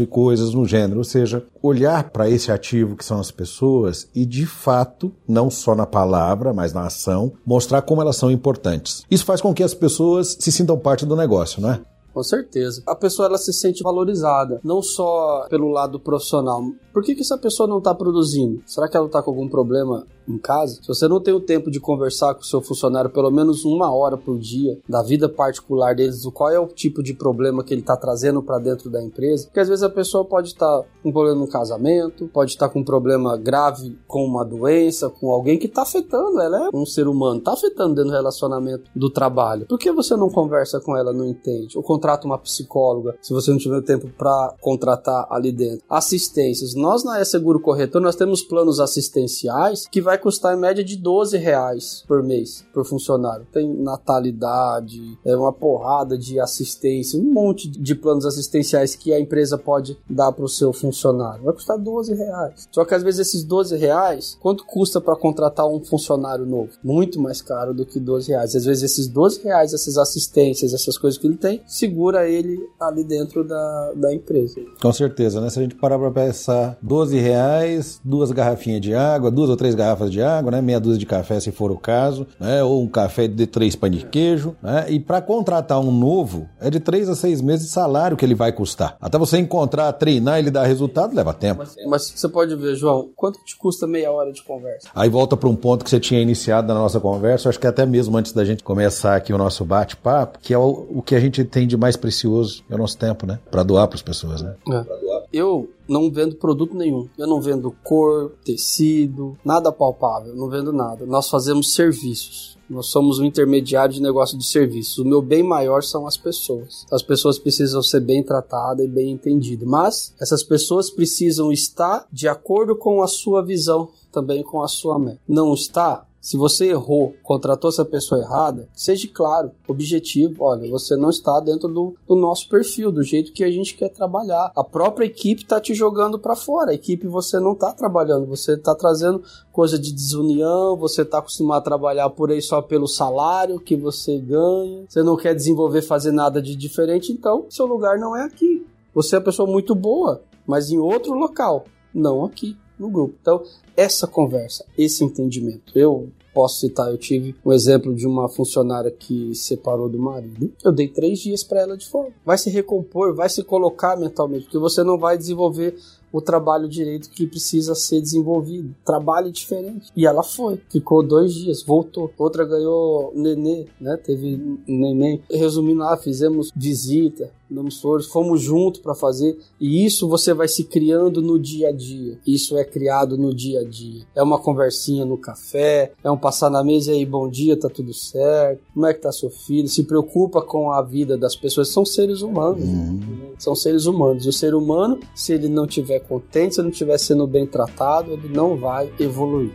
e coisas no gênero. Ou seja, olhar para esse ativo que são as pessoas e, de fato, não só na palavra, mas na ação, mostrar como elas são importantes. Isso faz com que as pessoas se sintam parte do negócio, não é? Com certeza. A pessoa ela se sente valorizada, não só pelo lado profissional. Por que, que essa pessoa não está produzindo? Será que ela está com algum problema em casa, se você não tem o tempo de conversar com o seu funcionário pelo menos uma hora por dia da vida particular deles, do qual é o tipo de problema que ele está trazendo para dentro da empresa, porque às vezes a pessoa pode estar tá com problema no casamento, pode estar tá com um problema grave com uma doença, com alguém que está afetando, ela é um ser humano, está afetando dentro do relacionamento do trabalho. Por que você não conversa com ela, não entende? Ou contrata uma psicóloga, se você não tiver tempo para contratar ali dentro. Assistências. Nós na E Seguro Corretor, nós temos planos assistenciais que vai custar em média de 12 reais por mês por funcionário. Tem natalidade, é uma porrada de assistência, um monte de planos assistenciais que a empresa pode dar para o seu funcionário. Vai custar 12 reais. Só que às vezes esses 12 reais, quanto custa para contratar um funcionário novo? Muito mais caro do que 12 reais. Às vezes esses 12 reais, essas assistências, essas coisas que ele tem, segura ele ali dentro da, da empresa. Com certeza, né? Se a gente parar para pensar, 12 reais, duas garrafinhas de água, duas ou três garrafas de água, né? meia dúzia de café se for o caso, né? ou um café de três pães de queijo. Né? E para contratar um novo, é de três a seis meses de salário que ele vai custar. Até você encontrar, treinar ele dar resultado, leva tempo. Mas, mas você pode ver, João, quanto te custa meia hora de conversa? Aí volta para um ponto que você tinha iniciado na nossa conversa, acho que até mesmo antes da gente começar aqui o nosso bate-papo, que é o, o que a gente tem de mais precioso, é o nosso tempo, né? Para doar para as pessoas, né? É. Eu não vendo produto nenhum. Eu não vendo cor, tecido, nada palpável, não vendo nada. Nós fazemos serviços. Nós somos um intermediário de negócio de serviços. O meu bem maior são as pessoas. As pessoas precisam ser bem tratadas e bem entendidas. Mas essas pessoas precisam estar de acordo com a sua visão, também com a sua meta. Não está? Se você errou, contratou essa pessoa errada, seja claro, objetivo, olha, você não está dentro do, do nosso perfil, do jeito que a gente quer trabalhar. A própria equipe está te jogando para fora. A equipe você não está trabalhando, você está trazendo coisa de desunião, você está acostumado a trabalhar por aí só pelo salário que você ganha, você não quer desenvolver, fazer nada de diferente, então seu lugar não é aqui. Você é uma pessoa muito boa, mas em outro local, não aqui no grupo. Então, essa conversa, esse entendimento. Eu posso citar, eu tive um exemplo de uma funcionária que separou do marido. Eu dei três dias para ela de folga. Vai se recompor, vai se colocar mentalmente, porque você não vai desenvolver o trabalho direito que precisa ser desenvolvido. Trabalho diferente. E ela foi. Ficou dois dias, voltou. Outra ganhou nenê, né? Teve neném. Resumindo lá, fizemos visita, damos flores, fomos juntos para fazer. E isso você vai se criando no dia a dia. Isso é criado no dia a dia. É uma conversinha no café, é um passar na mesa e aí, bom dia, tá tudo certo. Como é que tá seu filho? Se preocupa com a vida das pessoas. São seres humanos. Uhum. São seres humanos. O ser humano, se ele não tiver contente, se ele não estiver sendo bem tratado, ele não vai evoluir.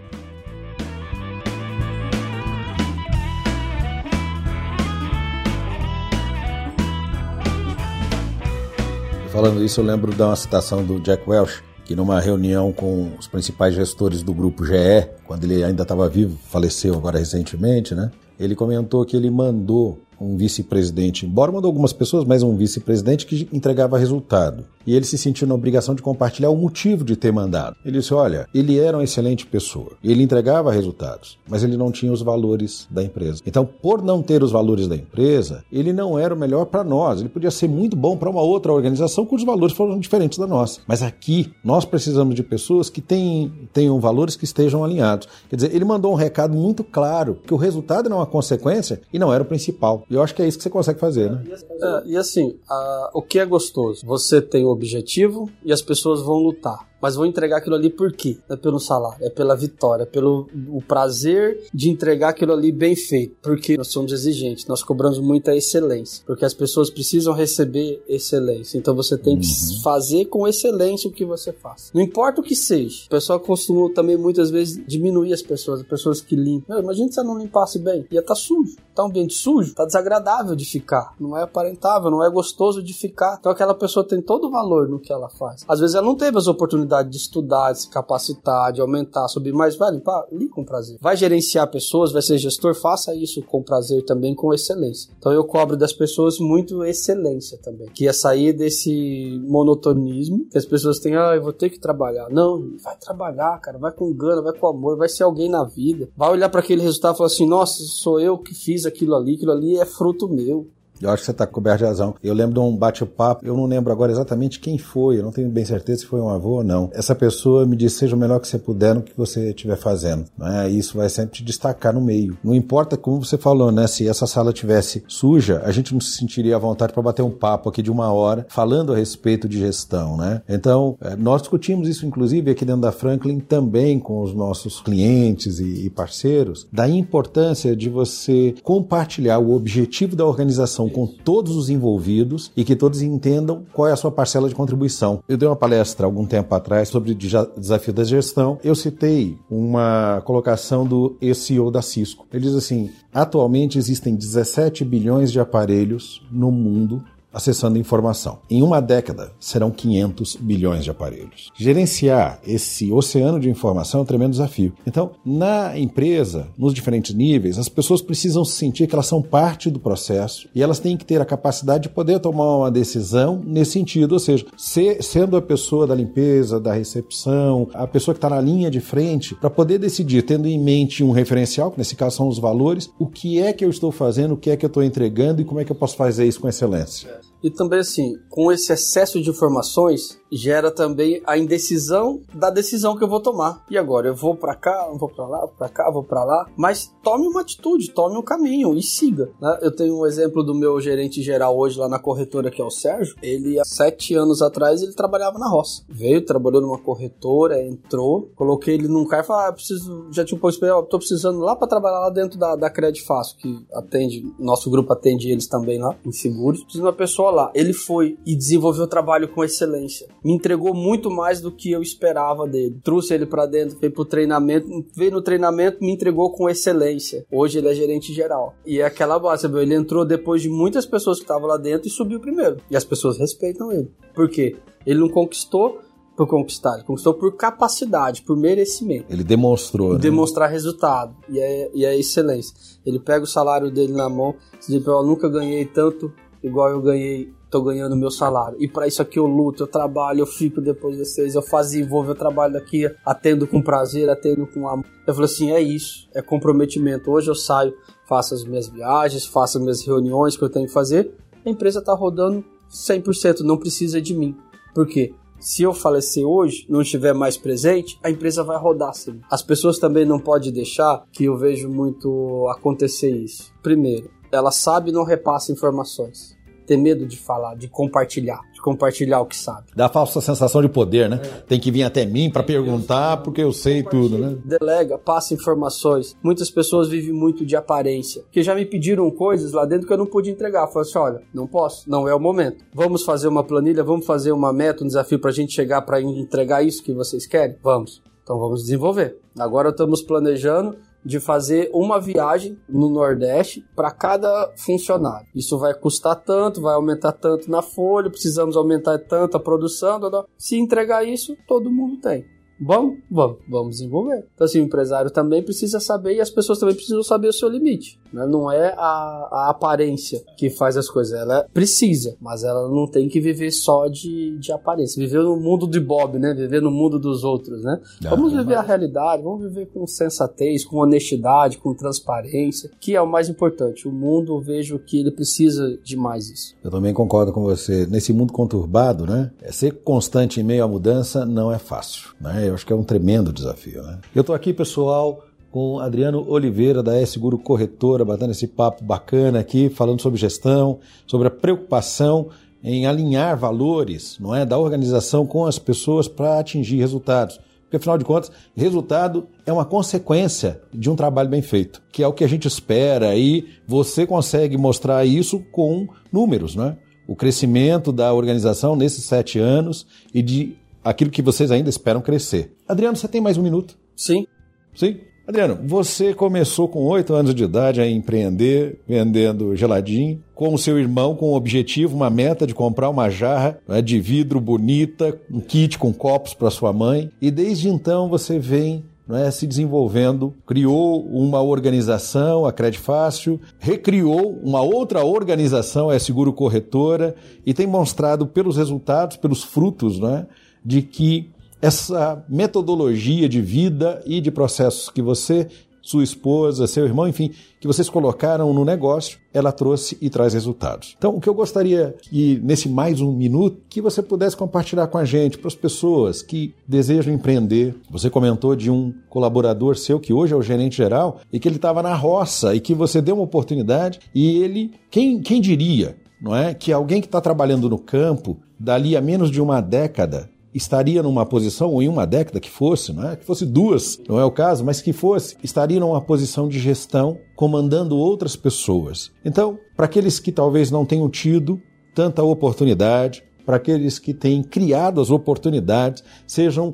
Falando isso, eu lembro de uma citação do Jack Welch, que numa reunião com os principais gestores do grupo GE, quando ele ainda estava vivo, faleceu agora recentemente, né? Ele comentou que ele mandou um vice-presidente, embora mandou algumas pessoas, mas um vice-presidente que entregava resultado. E ele se sentiu na obrigação de compartilhar o motivo de ter mandado. Ele disse: Olha, ele era uma excelente pessoa, ele entregava resultados, mas ele não tinha os valores da empresa. Então, por não ter os valores da empresa, ele não era o melhor para nós. Ele podia ser muito bom para uma outra organização cujos valores foram diferentes da nossa. Mas aqui, nós precisamos de pessoas que tenham, tenham valores que estejam alinhados. Quer dizer, ele mandou um recado muito claro que o resultado não é uma consequência e não era o principal. E eu acho que é isso que você consegue fazer, né? É, e assim, a, o que é gostoso? Você tem o objetivo e as pessoas vão lutar mas vou entregar aquilo ali por quê? É pelo salário, é pela vitória, é pelo o prazer de entregar aquilo ali bem feito, porque nós somos exigentes, nós cobramos muita excelência, porque as pessoas precisam receber excelência, então você tem que uhum. fazer com excelência o que você faz. Não importa o que seja. O pessoal costuma também muitas vezes diminuir as pessoas, as pessoas que limpam. Imagina se você não limpasse bem, ia estar tá sujo. Tá um ambiente sujo, tá desagradável de ficar, não é aparentável, não é gostoso de ficar. Então aquela pessoa tem todo o valor no que ela faz. Às vezes ela não teve as oportunidades de estudar, de se capacitar, de aumentar, subir mais, vai limpar? Limpa com prazer. Vai gerenciar pessoas, vai ser gestor, faça isso com prazer também, com excelência. Então eu cobro das pessoas muito excelência também, que é sair desse monotonismo que as pessoas têm, ah, eu vou ter que trabalhar. Não, vai trabalhar, cara, vai com gana, vai com amor, vai ser alguém na vida. Vai olhar para aquele resultado e falar assim, nossa, sou eu que fiz aquilo ali, aquilo ali é fruto meu. Eu acho que você está coberto de razão. Eu lembro de um bate-papo, eu não lembro agora exatamente quem foi, eu não tenho bem certeza se foi um avô ou não. Essa pessoa me disse: seja o melhor que você puder no que você estiver fazendo. Né? Isso vai sempre te destacar no meio. Não importa como você falou, né? Se essa sala tivesse suja, a gente não se sentiria à vontade para bater um papo aqui de uma hora falando a respeito de gestão, né? Então, é, nós discutimos isso, inclusive, aqui dentro da Franklin, também com os nossos clientes e parceiros, da importância de você compartilhar o objetivo da organização com todos os envolvidos e que todos entendam qual é a sua parcela de contribuição. Eu dei uma palestra algum tempo atrás sobre o desafio da gestão. Eu citei uma colocação do CEO da Cisco. Ele diz assim: atualmente existem 17 bilhões de aparelhos no mundo acessando informação. Em uma década, serão 500 bilhões de aparelhos. Gerenciar esse oceano de informação é um tremendo desafio. Então, na empresa, nos diferentes níveis, as pessoas precisam sentir que elas são parte do processo e elas têm que ter a capacidade de poder tomar uma decisão nesse sentido, ou seja, ser, sendo a pessoa da limpeza, da recepção, a pessoa que está na linha de frente, para poder decidir, tendo em mente um referencial, que nesse caso são os valores, o que é que eu estou fazendo, o que é que eu estou entregando e como é que eu posso fazer isso com excelência. E também, assim, com esse excesso de informações, gera também a indecisão da decisão que eu vou tomar. E agora, eu vou para cá, vou para lá, para cá, vou para lá. Mas tome uma atitude, tome um caminho e siga. Né? Eu tenho um exemplo do meu gerente geral hoje lá na corretora, que é o Sérgio. Ele, há sete anos atrás, ele trabalhava na roça. Veio, trabalhou numa corretora, entrou, coloquei ele num carro e falei, ah, preciso, já tinha um experiência, tô precisando lá para trabalhar lá dentro da, da Credit Fácil, que atende, nosso grupo atende eles também lá, em seguros. Preciso de uma pessoa lá. Ele foi e desenvolveu o trabalho com excelência. Me entregou muito mais do que eu esperava dele. Trouxe ele para dentro, veio pro treinamento, veio no treinamento, me entregou com excelência. Hoje ele é gerente geral. E é aquela base, ele entrou depois de muitas pessoas que estavam lá dentro e subiu primeiro. E as pessoas respeitam ele. Por quê? Ele não conquistou por conquistar, ele conquistou por capacidade, por merecimento. Ele demonstrou. Né? Demonstrar resultado. E é, e é excelência. Ele pega o salário dele na mão diz: Eu nunca ganhei tanto igual eu ganhei, tô ganhando meu salário. E para isso aqui eu luto, eu trabalho, eu fico depois de seis, eu faço envolvo, eu trabalho aqui, atendo com prazer, atendo com amor. Eu falei assim, é isso, é comprometimento. Hoje eu saio, faço as minhas viagens, faço as minhas reuniões que eu tenho que fazer. A empresa tá rodando 100%, não precisa de mim. Por quê? Se eu falecer hoje, não estiver mais presente, a empresa vai rodar sim. As pessoas também não podem deixar que eu vejo muito acontecer isso. Primeiro, ela sabe e não repassa informações ter medo de falar, de compartilhar, de compartilhar o que sabe. Dá falsa sensação de poder, né? É. Tem que vir até mim para perguntar porque eu sei tudo, né? Delega, passa informações. Muitas pessoas vivem muito de aparência, que já me pediram coisas lá dentro que eu não pude entregar. Falei assim, olha, não posso, não é o momento. Vamos fazer uma planilha, vamos fazer uma meta, um desafio para a gente chegar para entregar isso que vocês querem? Vamos. Então vamos desenvolver. Agora estamos planejando de fazer uma viagem no Nordeste para cada funcionário. Isso vai custar tanto, vai aumentar tanto na folha, precisamos aumentar tanto a produção. Se entregar isso, todo mundo tem. Vamos, vamos, vamos desenvolver. Então, assim, o empresário também precisa saber e as pessoas também precisam saber o seu limite. Né? Não é a, a aparência que faz as coisas, ela precisa, mas ela não tem que viver só de, de aparência. Viver no mundo de Bob, né? Viver no mundo dos outros, né? Ah, vamos viver a realidade, vamos viver com sensatez, com honestidade, com transparência, que é o mais importante. O mundo, eu vejo que ele precisa de mais isso. Eu também concordo com você. Nesse mundo conturbado, né? Ser constante em meio à mudança não é fácil, né? Eu acho que é um tremendo desafio, né? Eu estou aqui, pessoal, com Adriano Oliveira, da E Seguro Corretora, batendo esse papo bacana aqui, falando sobre gestão, sobre a preocupação em alinhar valores não é, da organização com as pessoas para atingir resultados. Porque, afinal de contas, resultado é uma consequência de um trabalho bem feito, que é o que a gente espera e você consegue mostrar isso com números, né? O crescimento da organização nesses sete anos e de aquilo que vocês ainda esperam crescer. Adriano, você tem mais um minuto? Sim. Sim? Adriano, você começou com oito anos de idade a empreender vendendo geladinho, com o seu irmão com o objetivo, uma meta de comprar uma jarra né, de vidro bonita, um kit com copos para sua mãe, e desde então você vem é, se desenvolvendo, criou uma organização, a Credit Fácil, recriou uma outra organização, a Seguro Corretora, e tem mostrado pelos resultados, pelos frutos, é, de que essa metodologia de vida e de processos que você, sua esposa, seu irmão, enfim, que vocês colocaram no negócio, ela trouxe e traz resultados. Então, o que eu gostaria que nesse mais um minuto que você pudesse compartilhar com a gente, para as pessoas que desejam empreender. Você comentou de um colaborador seu que hoje é o gerente geral e que ele estava na roça e que você deu uma oportunidade e ele, quem, quem diria, não é, que alguém que está trabalhando no campo dali a menos de uma década estaria numa posição, ou em uma década que fosse, não é? que fosse duas, não é o caso, mas que fosse, estaria numa posição de gestão, comandando outras pessoas. Então, para aqueles que talvez não tenham tido tanta oportunidade, para aqueles que têm criado as oportunidades, sejam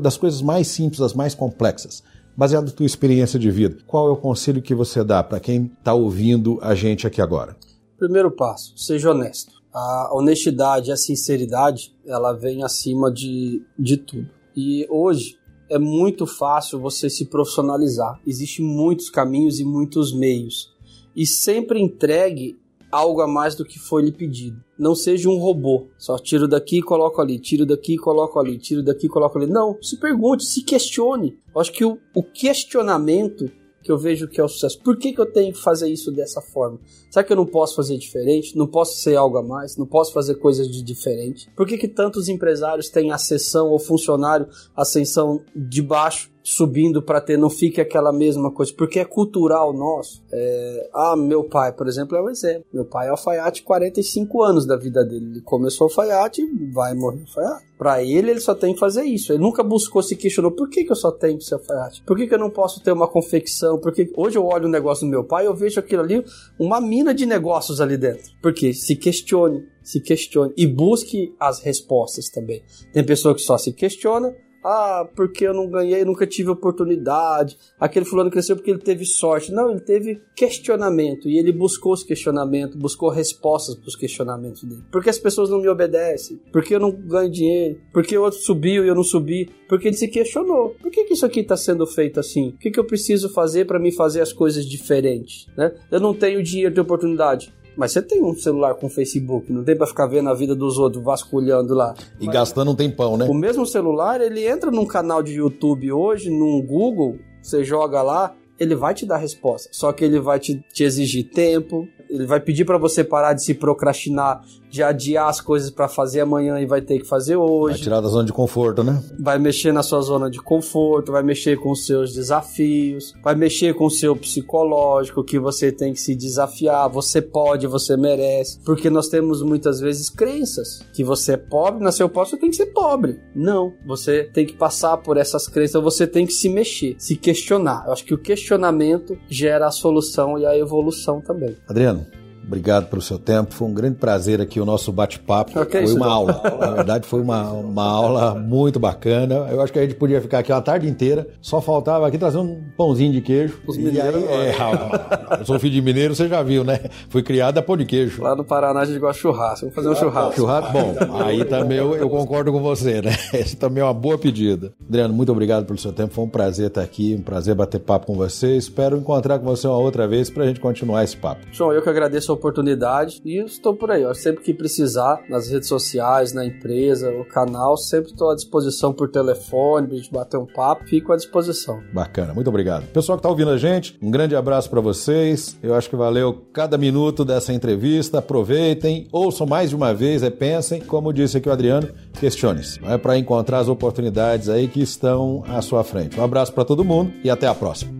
das coisas mais simples às mais complexas. Baseado na tua experiência de vida, qual é o conselho que você dá para quem está ouvindo a gente aqui agora? Primeiro passo, seja honesto a honestidade, a sinceridade, ela vem acima de, de tudo. E hoje é muito fácil você se profissionalizar. Existem muitos caminhos e muitos meios. E sempre entregue algo a mais do que foi lhe pedido. Não seja um robô. Só tiro daqui e coloco ali, tiro daqui e coloco ali, tiro daqui e coloco ali. Não, se pergunte, se questione. Eu acho que o, o questionamento que eu vejo que é o sucesso. Por que, que eu tenho que fazer isso dessa forma? Será que eu não posso fazer diferente? Não posso ser algo a mais? Não posso fazer coisas de diferente? Por que, que tantos empresários têm ascensão ou funcionário ascensão de baixo subindo para ter, não fique aquela mesma coisa, porque é cultural nosso. É, ah, meu pai, por exemplo, é um exemplo. Meu pai é alfaiate 45 anos da vida dele. Ele começou alfaiate, vai morrer alfaiate. Para ele, ele só tem que fazer isso. Ele nunca buscou se questionou por que, que eu só tenho que ser alfaiate? Por que, que eu não posso ter uma confecção? Porque hoje eu olho o negócio do meu pai, eu vejo aquilo ali, uma mina de negócios ali dentro. Porque se questione, se questione e busque as respostas também. Tem pessoa que só se questiona, ah, porque eu não ganhei, nunca tive oportunidade. Aquele fulano cresceu porque ele teve sorte. Não, ele teve questionamento e ele buscou os questionamentos, buscou respostas para os questionamentos dele. Por que as pessoas não me obedecem? Por que eu não ganho dinheiro? Por que o outro subiu e eu não subi? Porque ele se questionou. Por que, que isso aqui está sendo feito assim? O que, que eu preciso fazer para me fazer as coisas diferentes? Né? Eu não tenho dinheiro de oportunidade. Mas você tem um celular com Facebook, não tem pra ficar vendo a vida dos outros, vasculhando lá. E Mas, gastando um tempão, né? O mesmo celular, ele entra num canal de YouTube hoje, num Google, você joga lá, ele vai te dar resposta. Só que ele vai te, te exigir tempo, ele vai pedir para você parar de se procrastinar, de adiar as coisas para fazer amanhã e vai ter que fazer hoje. Vai tirar da zona de conforto, né? Vai mexer na sua zona de conforto, vai mexer com os seus desafios, vai mexer com o seu psicológico, que você tem que se desafiar, você pode, você merece. Porque nós temos muitas vezes crenças que você é pobre, nasceu pobre, você tem que ser pobre. Não, você tem que passar por essas crenças, você tem que se mexer, se questionar. Eu acho que o questionamento gera a solução e a evolução também. Adriano, obrigado pelo seu tempo. Foi um grande prazer aqui o nosso bate-papo. Okay, foi uma aula. Na verdade, foi uma, uma aula muito bacana. Eu acho que a gente podia ficar aqui a tarde inteira. Só faltava aqui trazer um pãozinho de queijo. Os mineiros. É, eu sou filho de mineiro, você já viu, né? Fui criado a pão de queijo. Lá no Paraná a gente gosta de churrasco. Vamos fazer um churrasco. Churrasco, bom. Aí também eu, eu concordo com você, né? Esse também é uma boa pedida. Adriano, muito obrigado pelo seu tempo. Foi um prazer estar aqui, um prazer bater papo com você. Espero encontrar com você uma outra vez para a gente continuar esse papo. João, eu que agradeço a oportunidade e estou por aí. Ó, sempre que precisar, nas redes sociais, na empresa, o canal, sempre estou à disposição por telefone, para a gente bater um papo. Fico à disposição. Bacana, muito obrigado. Pessoal que está ouvindo a gente, um grande abraço para vocês. Eu acho que valeu cada minuto dessa entrevista. Aproveitem, ouçam mais de uma vez, é, pensem. Como disse aqui o Adriano, questione-se. É para encontrar as oportunidades aí que estão à sua frente. Um abraço para todo mundo e até a próxima.